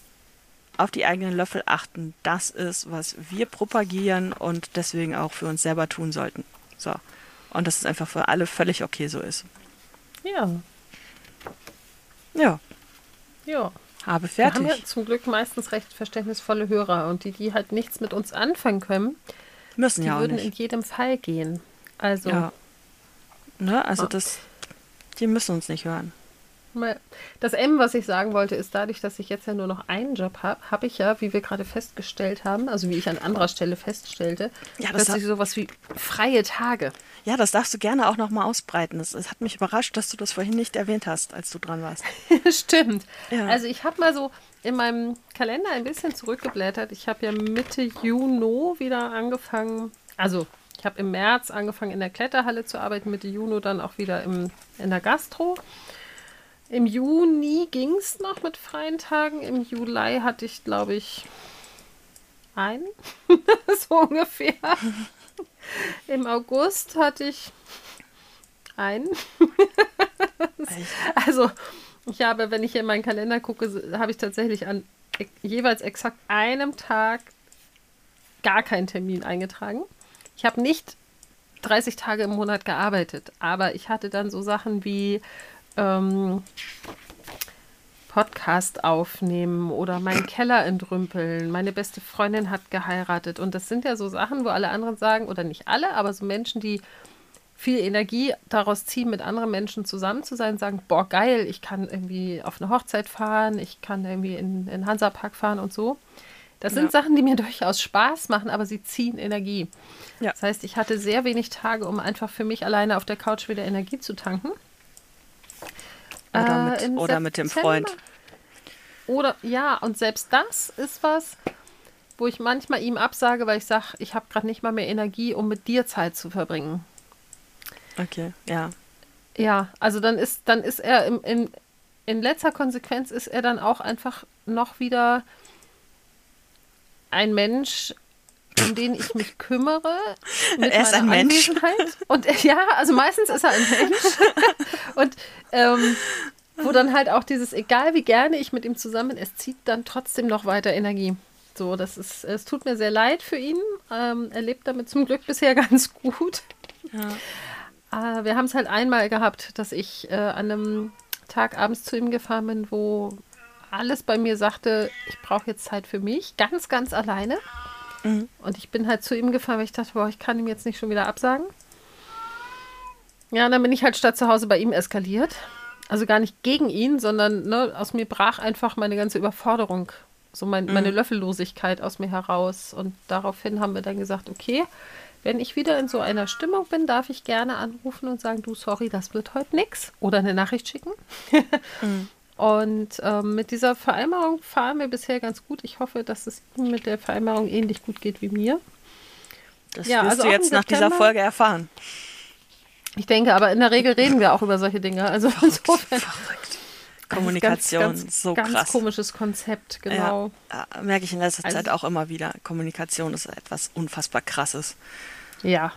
C: auf die eigenen Löffel achten, das ist, was wir propagieren und deswegen auch für uns selber tun sollten. So. Und dass es einfach für alle völlig okay so ist.
B: Ja,
C: Ja,
B: ja.
C: Habe
B: Wir haben
C: fertig.
B: ja zum Glück meistens recht verständnisvolle Hörer und die, die halt nichts mit uns anfangen können,
C: Müssen
B: die
C: ja
B: würden in jedem Fall gehen. Also,
C: Ja. Ne? Also
B: Ja.
C: das, die müssen uns nicht hören.
B: Mal- das M, was ich sagen wollte, ist dadurch, dass ich jetzt ja nur noch einen Job habe, habe ich ja, wie wir gerade festgestellt haben, also wie ich an anderer Stelle feststellte,
C: Ja, das
B: plötzlich sowas wie freie Tage.
C: Ja, das darfst du gerne auch nochmal ausbreiten. Es, es hat mich überrascht, dass du das vorhin nicht erwähnt hast, als du dran warst.
B: Stimmt.
C: Ja.
B: Also ich habe mal so in meinem Kalender ein bisschen zurückgeblättert. Ich habe ja Mitte Juni wieder angefangen. Also ich habe im März angefangen in der Kletterhalle zu arbeiten, Mitte Juni dann auch wieder im, in der Gastro. Im Juni ging es noch mit freien Tagen. Im Juli hatte ich, glaube ich, einen, so ungefähr. Im August hatte ich einen. Also, ich habe, wenn ich in meinen Kalender gucke, habe ich tatsächlich an jeweils exakt einem Tag gar keinen Termin eingetragen. Ich habe nicht 30 Tage im Monat gearbeitet, aber ich hatte dann so Sachen wie ähm, Podcast aufnehmen oder meinen Keller entrümpeln. Meine beste Freundin hat geheiratet und das sind ja so Sachen, wo alle anderen sagen, oder nicht alle, aber so Menschen, die viel Energie daraus ziehen, mit anderen Menschen zusammen zu sein, sagen, boah, geil, ich kann irgendwie auf eine Hochzeit fahren, ich kann irgendwie in den Hansapark fahren und so. Das sind
C: Ja.
B: Sachen, die mir durchaus Spaß machen, aber sie ziehen Energie.
C: Ja.
B: Das heißt, ich hatte sehr wenig Tage, um einfach für mich alleine auf der Couch wieder Energie zu tanken.
C: Oder,
B: Äh,
C: mit, oder mit dem Freund.
B: Oder ja, und selbst das ist was, wo ich manchmal ihm absage, weil ich sage, ich habe gerade nicht mal mehr Energie, um mit dir Zeit zu verbringen.
C: Okay, ja.
B: Ja, also dann ist, dann ist er im, in, in letzter Konsequenz ist er dann auch einfach noch wieder ein Mensch, um den ich mich kümmere. Mit
C: Er ist ein Mensch.
B: Und ja, also meistens ist er ein Mensch. Und ähm, wo dann halt auch dieses, egal wie gerne ich mit ihm zusammen bin, es zieht dann trotzdem noch weiter Energie. So, das ist, es tut mir sehr leid für ihn. Ähm, er lebt damit zum Glück bisher ganz gut.
C: ja.
B: Äh, wir haben es halt einmal gehabt, dass ich äh, an einem Tag abends zu ihm gefahren bin, wo alles bei mir sagte, ich brauche jetzt Zeit für mich, ganz, ganz alleine.
C: Mhm.
B: Und ich bin halt zu ihm gefahren, weil ich dachte, boah, ich kann ihm jetzt nicht schon wieder absagen. Ja, und dann bin ich halt statt zu Hause bei ihm eskaliert. Also gar nicht gegen ihn, sondern ne, aus mir brach einfach meine ganze Überforderung, so mein, meine Löffellosigkeit aus mir heraus. Und daraufhin haben wir dann gesagt, okay, wenn ich wieder in so einer Stimmung bin, darf ich gerne anrufen und sagen, du, sorry, das wird heute nix. Oder eine Nachricht schicken. Und ähm, mit dieser Vereinbarung fahren wir bisher ganz gut. Ich hoffe, dass es ihm mit der Vereinbarung ähnlich gut geht wie mir.
C: Das
B: Ja,
C: wirst
B: also
C: du jetzt nach dieser Folge erfahren.
B: Ich denke, aber in der Regel reden wir auch über solche Dinge. Also insofern.
C: Verrückt. Kommunikation,
B: ganz, ganz,
C: so
B: ganz
C: krass.
B: komisches Konzept, genau.
C: Ja, merke ich in letzter
B: Also-
C: Zeit auch immer wieder. Kommunikation ist etwas unfassbar krasses.
B: Ja.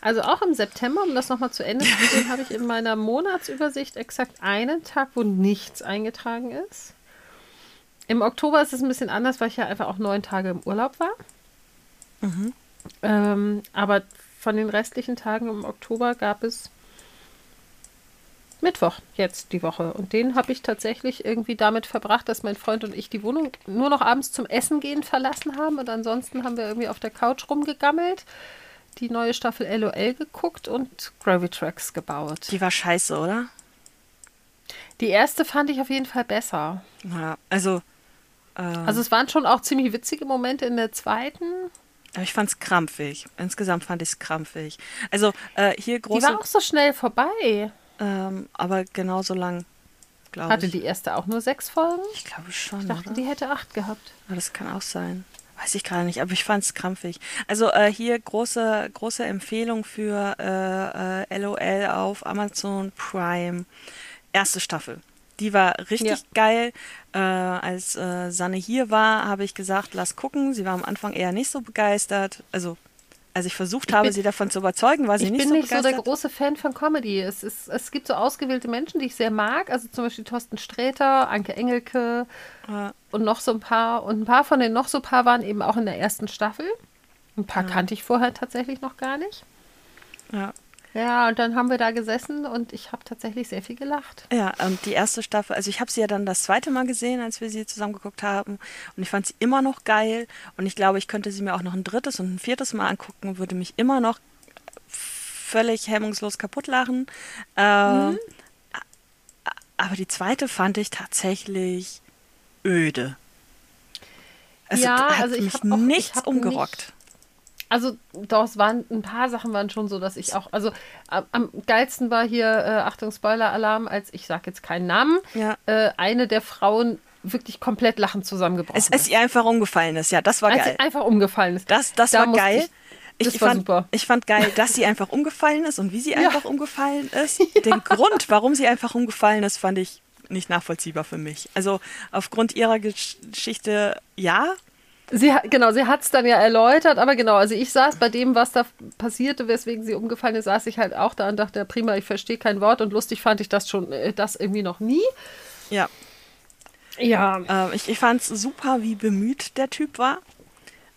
B: Also auch im September, um das nochmal zu Ende zu bringen, habe ich in meiner Monatsübersicht exakt einen Tag, wo nichts eingetragen ist. Im Oktober ist es ein bisschen anders, weil ich ja einfach auch neun Tage im Urlaub war.
C: Mhm.
B: Ähm, aber von den restlichen Tagen im Oktober gab es Mittwoch jetzt die Woche. Und den habe ich tatsächlich irgendwie damit verbracht, dass mein Freund und ich die Wohnung nur noch abends zum Essen gehen verlassen haben. Und ansonsten haben wir irgendwie auf der Couch rumgegammelt, die neue Staffel LOL geguckt und Tracks gebaut.
C: Die war scheiße, oder?
B: Die erste fand ich auf jeden Fall besser.
C: Ja, also, äh,
B: Also es waren schon auch ziemlich witzige Momente in der zweiten.
C: aber ich fand es krampfig. Insgesamt fand ich es krampfig. Also, äh, hier
B: Die
C: große,
B: war auch so schnell vorbei.
C: ähm, aber genauso lang, glaube
B: Hatte
C: ich.
B: die erste auch nur sechs Folgen?
C: Ich glaube schon,
B: Ich dachte,
C: oder?
B: die hätte acht gehabt.
C: Ja, das kann auch sein. Weiß ich gerade nicht, aber ich fand es krampfig. Also äh, hier große, große Empfehlung für äh, äh, LOL auf Amazon Prime. Erste Staffel. Die war richtig
B: Ja.
C: geil. Äh, als äh, Sanne hier war, habe ich gesagt, lass gucken. Sie war am Anfang eher nicht so begeistert. Also, als ich versucht habe,
B: bin-
C: sie davon zu überzeugen, war sie
B: Ich
C: nicht
B: bin
C: so
B: nicht so der große Fan von Comedy. Es, ist, es gibt so ausgewählte Menschen, die ich sehr mag. Also zum Beispiel Thorsten Sträter, Anke Engelke
C: Ja.
B: und noch so ein paar. Und ein paar von den noch so paar waren eben auch in der ersten Staffel. Ein paar kannte ich vorher tatsächlich noch gar nicht.
C: Ja.
B: Ja, und dann haben wir da gesessen und ich habe tatsächlich sehr viel gelacht.
C: Ja, und die erste Staffel, also ich habe sie ja dann das zweite Mal gesehen, als wir sie zusammen geguckt haben. Und ich fand sie immer noch geil. Und ich glaube, ich könnte sie mir auch noch ein drittes und ein viertes Mal angucken, würde mich immer noch völlig hemmungslos kaputt lachen. Ähm, mhm. Aber die zweite fand ich tatsächlich öde.
B: Also ja, hat also ich
C: mich nichts umgerockt. Nicht,
B: also es waren ein paar Sachen waren schon so, dass ich auch, also am, am geilsten war hier, äh, Achtung, Spoiler-Alarm, als ich sage jetzt keinen Namen,
C: ja.
B: äh, eine der Frauen wirklich komplett lachend zusammengebrochen
C: es, es ihr einfach umgefallen ist, ja, das war
B: als
C: geil.
B: Sie einfach umgefallen ist.
C: Das, das da war geil.
B: Ich, das ich war
C: fand,
B: super.
C: Ich fand geil, dass sie einfach umgefallen ist und wie sie ja. einfach umgefallen ist. Ja. Den Grund, warum sie einfach umgefallen ist, fand ich nicht nachvollziehbar für mich. Also aufgrund ihrer Geschichte ja,
B: Sie genau, sie hat es dann ja erläutert, aber genau, also ich saß bei dem, was da passierte, weswegen sie umgefallen ist, saß ich halt auch da und dachte, prima, ich verstehe kein Wort und lustig fand ich das schon, äh, das irgendwie noch nie.
C: Ja.
B: Ja.
C: Äh, ich ich fand es super, wie bemüht der Typ war.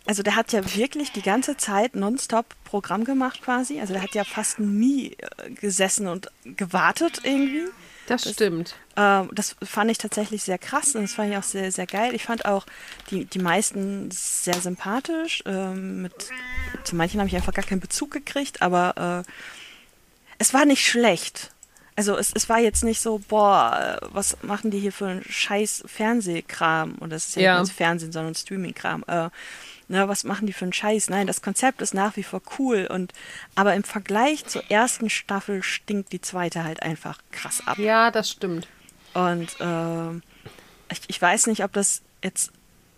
C: Also der hat ja wirklich die ganze Zeit nonstop Programm gemacht quasi. Also der hat ja fast nie äh, gesessen und gewartet irgendwie.
B: Das, das stimmt.
C: Äh, das fand ich tatsächlich sehr krass und das fand ich auch sehr, sehr geil. Ich fand auch die, die meisten sehr sympathisch. Äh, mit, zu manchen habe ich einfach gar keinen Bezug gekriegt, aber äh, es war nicht schlecht. Also es, es war jetzt nicht so, boah, was machen die hier für einen scheiß Fernsehkram? Und das ist ja, ja. nicht Fernsehen, sondern Streamingkram. Äh, ne, was machen die für einen Scheiß? Nein, das Konzept ist nach wie vor cool und aber im Vergleich zur ersten Staffel stinkt die zweite halt einfach krass ab.
B: Ja, das stimmt.
C: Und äh, ich, ich weiß nicht, ob das jetzt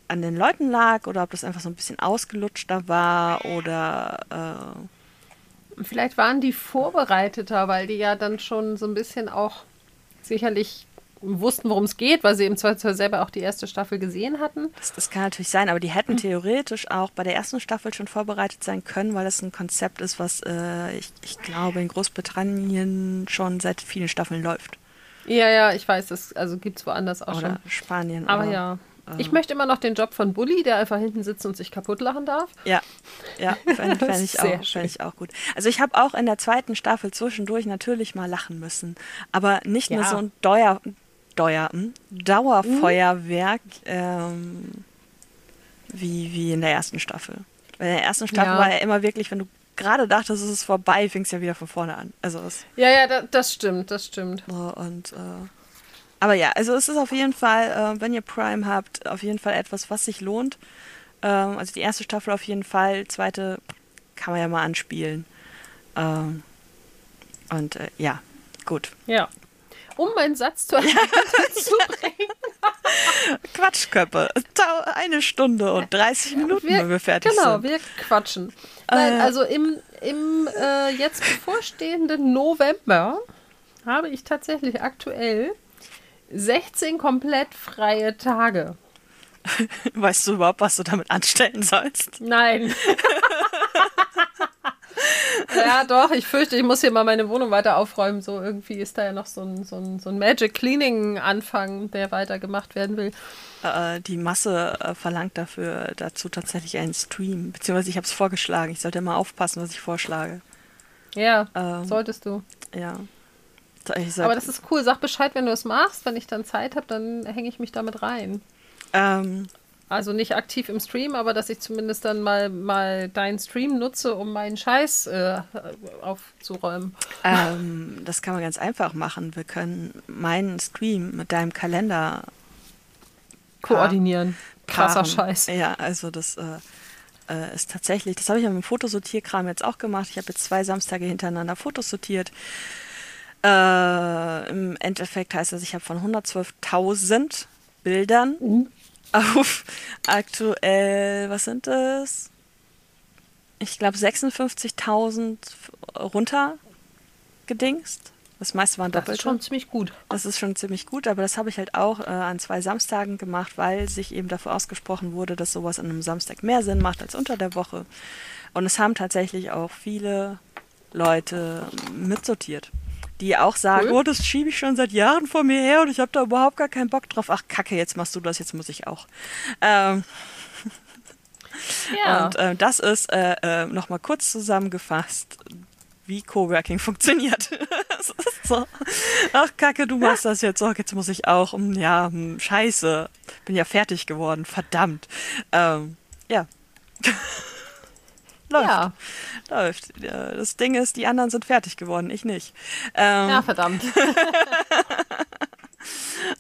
C: an den Leuten lag oder ob das einfach so ein bisschen ausgelutschter war oder äh
B: vielleicht waren die vorbereiteter, weil die ja dann schon so ein bisschen auch sicherlich wussten, worum es geht, weil sie im Zweifelsfall selber auch die erste Staffel gesehen hatten.
C: Das, das kann natürlich sein, aber die hätten hm. theoretisch auch bei der ersten Staffel schon vorbereitet sein können, weil es ein Konzept ist, was äh, ich, ich glaube in Großbritannien schon seit vielen Staffeln läuft.
B: Ja, ja, ich weiß, das also gibt es woanders auch
C: Oder
B: schon.
C: Spanien.
B: Aber, aber ja. Äh, ich möchte immer noch den Job von Bully, der einfach hinten sitzt und sich kaputt lachen darf.
C: Ja, ja, fände fänd ich, auch, fänd ich auch gut. Also ich habe auch in der zweiten Staffel zwischendurch natürlich mal lachen müssen. Aber nicht ja. nur so ein Deuer, Deuer, hm? Dauerfeuerwerk ähm, wie, wie in der ersten Staffel. Weil in der ersten Staffel ja. war ja immer wirklich, wenn du gerade dachtest, es ist vorbei, fing es ja wieder von vorne an. Also es,
B: ja, ja, da, das stimmt, das stimmt.
C: So, und äh, aber ja, also es ist auf jeden Fall, äh, wenn ihr Prime habt, auf jeden Fall etwas, was sich lohnt. Ähm, also die erste Staffel auf jeden Fall, zweite kann man ja mal anspielen. Ähm, und äh, ja, gut.
B: Ja um meinen Satz zu, zu bringen.
C: Quatschköppe. Eine Stunde und 30 Minuten, wir, wenn wir fertig
B: genau,
C: sind.
B: Genau, wir quatschen. Nein, äh, also im, im äh, jetzt bevorstehenden November habe ich tatsächlich aktuell 16 komplett freie Tage.
C: Weißt du überhaupt, was du damit anstellen sollst?
B: Nein. ja, doch, ich fürchte, ich muss hier mal meine Wohnung weiter aufräumen. So irgendwie ist da ja noch so ein, so ein, so ein Magic Cleaning-Anfang, der weiter gemacht werden will.
C: Äh, die Masse äh, verlangt dafür dazu tatsächlich einen Stream. Beziehungsweise ich habe es vorgeschlagen. Ich sollte mal aufpassen, was ich vorschlage.
B: Ja, ähm, solltest du.
C: Ja.
B: Aber das ist cool. Sag Bescheid, wenn du es machst. Wenn ich dann Zeit habe, dann hänge ich mich damit rein.
C: Ähm,
B: also nicht aktiv im Stream, aber dass ich zumindest dann mal, mal deinen Stream nutze, um meinen Scheiß äh, aufzuräumen.
C: Ähm, das kann man ganz einfach machen. Wir können meinen Stream mit deinem Kalender
B: koordinieren. Krasser
C: paaren.
B: Scheiß.
C: Ja, also das äh, äh, ist tatsächlich, das habe ich ja mit dem Fotosortierkram jetzt auch gemacht. Ich habe jetzt zwei Samstage hintereinander Fotos sortiert. Äh, Im Endeffekt heißt das, ich habe von 112.000 Bildern mhm auf aktuell, was sind das? Ich glaube 56.000 runtergedingst. Das meiste waren doppelt.
B: Das ist schon ziemlich gut.
C: Das ist schon ziemlich gut, aber das habe ich halt auch äh, an zwei Samstagen gemacht, weil sich eben dafür ausgesprochen wurde, dass sowas an einem Samstag mehr Sinn macht als unter der Woche. Und es haben tatsächlich auch viele Leute mitsortiert die auch sagen, cool. oh, das schiebe ich schon seit Jahren vor mir her und ich habe da überhaupt gar keinen Bock drauf. Ach, kacke, jetzt machst du das, jetzt muss ich auch. Ähm, ja. Und äh, das ist äh, äh, nochmal kurz zusammengefasst wie Coworking funktioniert. so. Ach, Kacke, du machst das jetzt. Oh, jetzt muss ich auch. Hm, ja, hm, scheiße. Bin ja fertig geworden. Verdammt. Ähm, ja. Läuft.
B: Ja.
C: Läuft. Das Ding ist, die anderen sind fertig geworden, ich nicht. Ähm,
B: Ja, verdammt.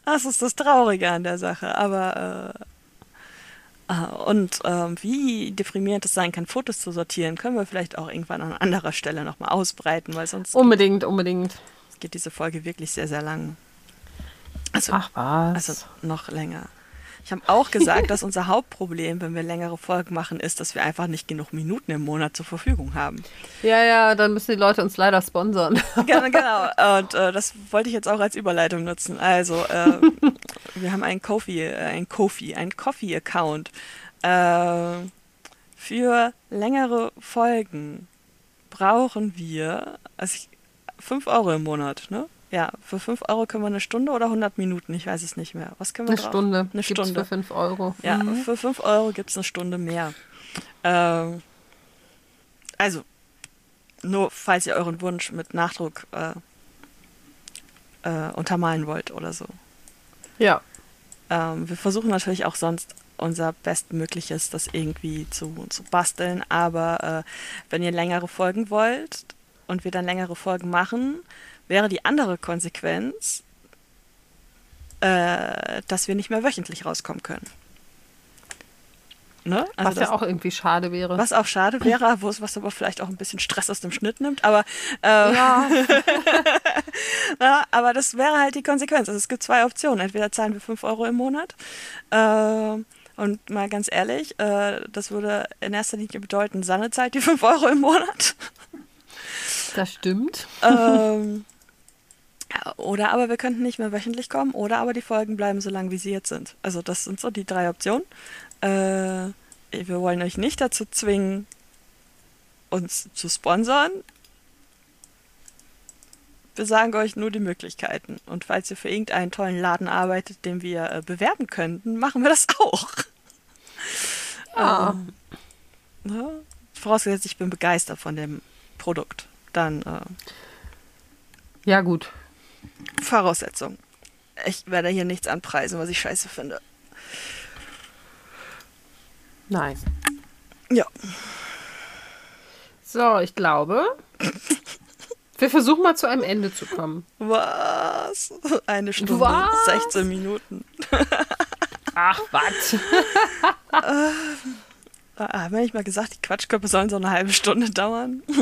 C: Das ist das Traurige an der Sache. Aber äh, äh, und ähm, wie deprimierend es sein kann, Fotos zu sortieren, können wir vielleicht auch irgendwann an anderer Stelle nochmal ausbreiten, weil sonst
B: Unbedingt, unbedingt.
C: geht diese Folge wirklich sehr, sehr lang. Also,
B: Ach was.
C: also noch länger. Ich habe auch gesagt, dass unser Hauptproblem, wenn wir längere Folgen machen, ist, dass wir einfach nicht genug Minuten im Monat zur Verfügung haben.
B: ja, ja, dann müssen die Leute uns leider sponsern.
C: Genau, genau. Und äh, das wollte ich jetzt auch als Überleitung nutzen. Also, äh, wir haben einen Kofi, äh, ein Kofi, einen Coffee-Account. Äh, für längere Folgen brauchen wir also ich, 5 Euro im Monat, ne? Ja, für 5 Euro können wir eine Stunde oder 100 Minuten, ich weiß es nicht mehr. Was können wir
B: Eine
C: drauf?
B: Stunde.
C: Eine
B: Gibt's
C: Stunde.
B: für 5 Euro.
C: Ja,
B: Mhm.
C: für 5 Euro gibt es eine Stunde mehr. Ähm, also, nur falls ihr euren Wunsch mit Nachdruck äh, äh, untermalen wollt oder so.
B: Ja.
C: Ähm, wir versuchen natürlich auch sonst unser Bestmögliches, das irgendwie zu, zu basteln. Aber äh, wenn ihr längere Folgen wollt und wir dann längere Folgen machen, wäre die andere Konsequenz, äh, dass wir nicht mehr wöchentlich rauskommen können. Ne? Also
B: was
C: das-
B: ja auch irgendwie schade wäre.
C: was auch schade wäre, wo es was aber vielleicht auch ein bisschen Stress aus dem Schnitt nimmt, aber äh,
B: Ja,
C: ja, aber das wäre halt die Konsequenz. Also es gibt zwei Optionen. Entweder zahlen wir 5 Euro im Monat. Äh, und mal ganz ehrlich, äh, das würde in erster Linie bedeuten, Sanne zahlt die 5 Euro im Monat.
B: das stimmt.
C: ähm, oder aber wir könnten nicht mehr wöchentlich kommen, oder aber die Folgen bleiben so lang, wie sie jetzt sind. Also das sind so die drei Optionen. Äh, wir wollen euch nicht dazu zwingen, uns zu sponsern. Wir sagen euch nur die Möglichkeiten. Und falls ihr für irgendeinen tollen Laden arbeitet, den wir äh, bewerben könnten, machen wir das auch.
B: Ja.
C: Ähm, ne? Vorausgesetzt, ich bin begeistert von dem Produkt. Dann äh,
B: Ja, gut.
C: Voraussetzung. Ich werde hier nichts anpreisen, was ich scheiße finde.
B: Nein.
C: Ja.
B: So, ich glaube, wir versuchen mal zu einem Ende zu kommen.
C: Was? Eine Stunde,
B: Was?
C: 16 Minuten.
B: Ach, was?
C: Ah, haben wir nicht mal gesagt, die Quatschköpfe sollen so eine halbe Stunde dauern?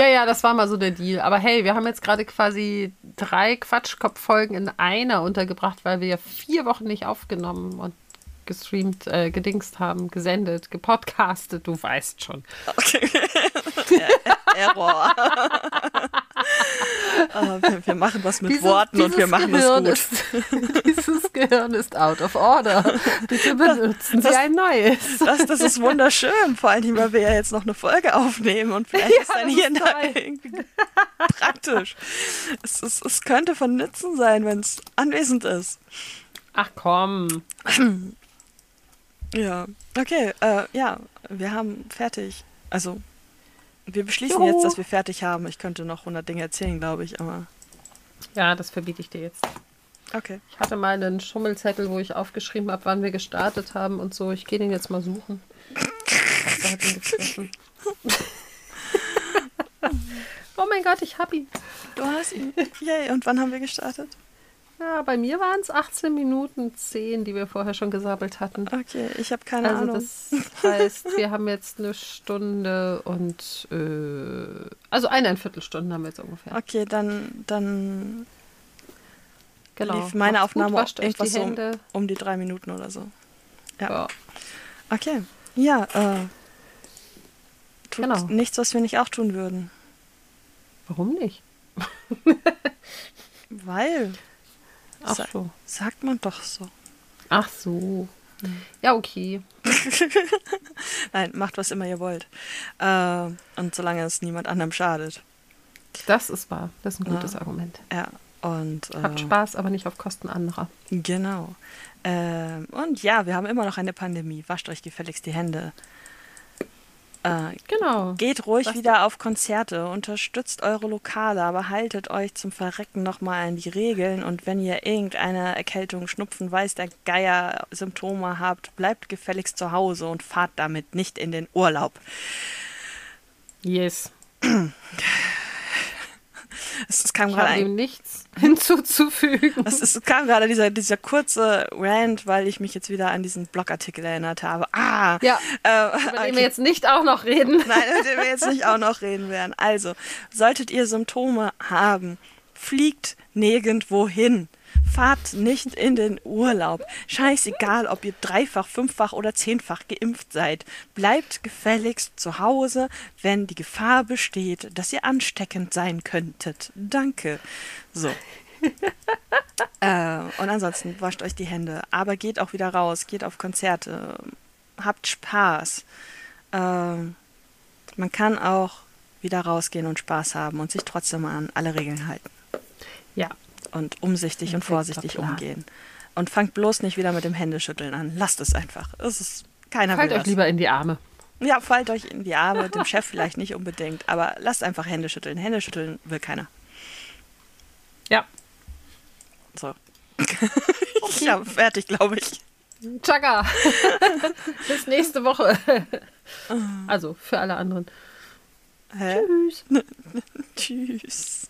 B: Ja, ja, das war mal so der Deal. Aber hey, wir haben jetzt gerade quasi drei Quatschkopf-Folgen in einer untergebracht, weil wir ja vier Wochen nicht aufgenommen und gestreamt, äh, gedingst haben, gesendet, gepodcastet, du weißt schon.
C: Okay. Error. Aber wir, wir machen was mit
B: Dieses-
C: Worten und wir machen
B: Gehirn
C: es gut.
B: Ist, dieses Gehirn ist out of order. Bitte benutzen Sie ein neues.
C: Das, das ist wunderschön, vor allem, weil wir ja jetzt noch eine Folge aufnehmen und vielleicht
B: Ja,
C: ist dann
B: das
C: hier
B: ist
C: irgendwie praktisch. Es, es, es könnte von Nutzen sein, wenn es anwesend ist.
B: Ach komm.
C: Ja, okay, äh, ja, wir haben fertig. Also, wir beschließen
B: Juhu.
C: jetzt, dass wir fertig haben. Ich könnte noch 100 Dinge erzählen, glaube ich, aber
B: Ja, das verbiete ich dir jetzt.
C: okay.
B: Ich hatte mal einen Schummelzettel, wo ich aufgeschrieben habe, wann wir gestartet haben und so. Ich gehe den jetzt mal suchen. Was hat ihn gefressen? oh mein Gott, ich hab ihn.
C: Du hast ihn. Yay, und wann haben wir gestartet?
B: Ja, bei mir waren es 18 Minuten 10, die wir vorher schon gesammelt hatten.
C: Okay, ich habe keine
B: Also
C: Ahnung.
B: das heißt, wir haben jetzt eine Stunde und äh, also eineinviertel Stunden haben wir jetzt ungefähr.
C: Okay, dann, dann
B: Genau.
C: lief meine
B: Macht's gut,
C: Aufnahme
B: euch
C: irgendwas
B: die
C: so
B: Hände.
C: um die drei Minuten oder so. Ja.
B: Ja.
C: Okay. Ja, äh. Tut
B: Genau.
C: nichts, was wir nicht auch tun würden.
B: Warum nicht?
C: Weil,
B: Ach
C: Sa-
B: so.
C: sagt man doch so.
B: Ach so. Ja, okay.
C: Nein, macht was immer ihr wollt. Äh, und solange es niemand anderem schadet.
B: Das ist wahr. Das ist ein
C: Ja.
B: gutes Argument.
C: Ja. Und
B: Habt
C: äh,
B: Spaß, aber nicht auf Kosten anderer.
C: Genau. Ähm, und ja, wir haben immer noch eine Pandemie. Wascht euch gefälligst die Hände. Äh,
B: Genau.
C: Geht ruhig
B: Was-
C: wieder auf Konzerte, unterstützt eure Lokale, aber haltet euch zum Verrecken nochmal an die Regeln und wenn ihr irgendeine Erkältung, Schnupfen, weiß der Geier Symptome habt, bleibt gefälligst zu Hause und fahrt damit nicht in den Urlaub.
B: Yes.
C: Es, es kam
B: Ich
C: gerade ein,
B: nichts hinzuzufügen.
C: es, es kam gerade dieser, dieser kurze Rant, weil ich mich jetzt wieder an diesen Blogartikel erinnert habe. Ah,
B: Ja,
C: äh,
B: über den
C: okay.
B: wir jetzt nicht auch noch reden.
C: Nein, mit dem wir jetzt nicht auch noch reden werden. Also, solltet ihr Symptome haben, fliegt nirgendwo hin. Fahrt nicht in den Urlaub. Scheißegal, ob ihr dreifach, fünffach oder zehnfach geimpft seid. Bleibt gefälligst zu Hause, wenn die Gefahr besteht, dass ihr ansteckend sein könntet. Danke. So. äh, und ansonsten wascht euch die Hände. Aber geht auch wieder raus, geht auf Konzerte, habt Spaß. Ähm, man kann auch wieder rausgehen und Spaß haben und sich trotzdem an alle Regeln halten
B: Ja.
C: Und umsichtig und vorsichtig umgehen. Und fangt bloß nicht wieder mit dem Händeschütteln an. Lasst es einfach. Es ist keiner
B: Fallt euch lieber in die Arme.
C: Ja, fallt euch in die Arme, dem Chef vielleicht nicht unbedingt, aber lasst einfach Hände schütteln. Hände schütteln will keiner.
B: Ja.
C: So. Ja, fertig, glaube ich.
B: Tschakka. Bis nächste Woche. Also für alle anderen.
C: Hä?
B: Tschüss.
C: Tschüss.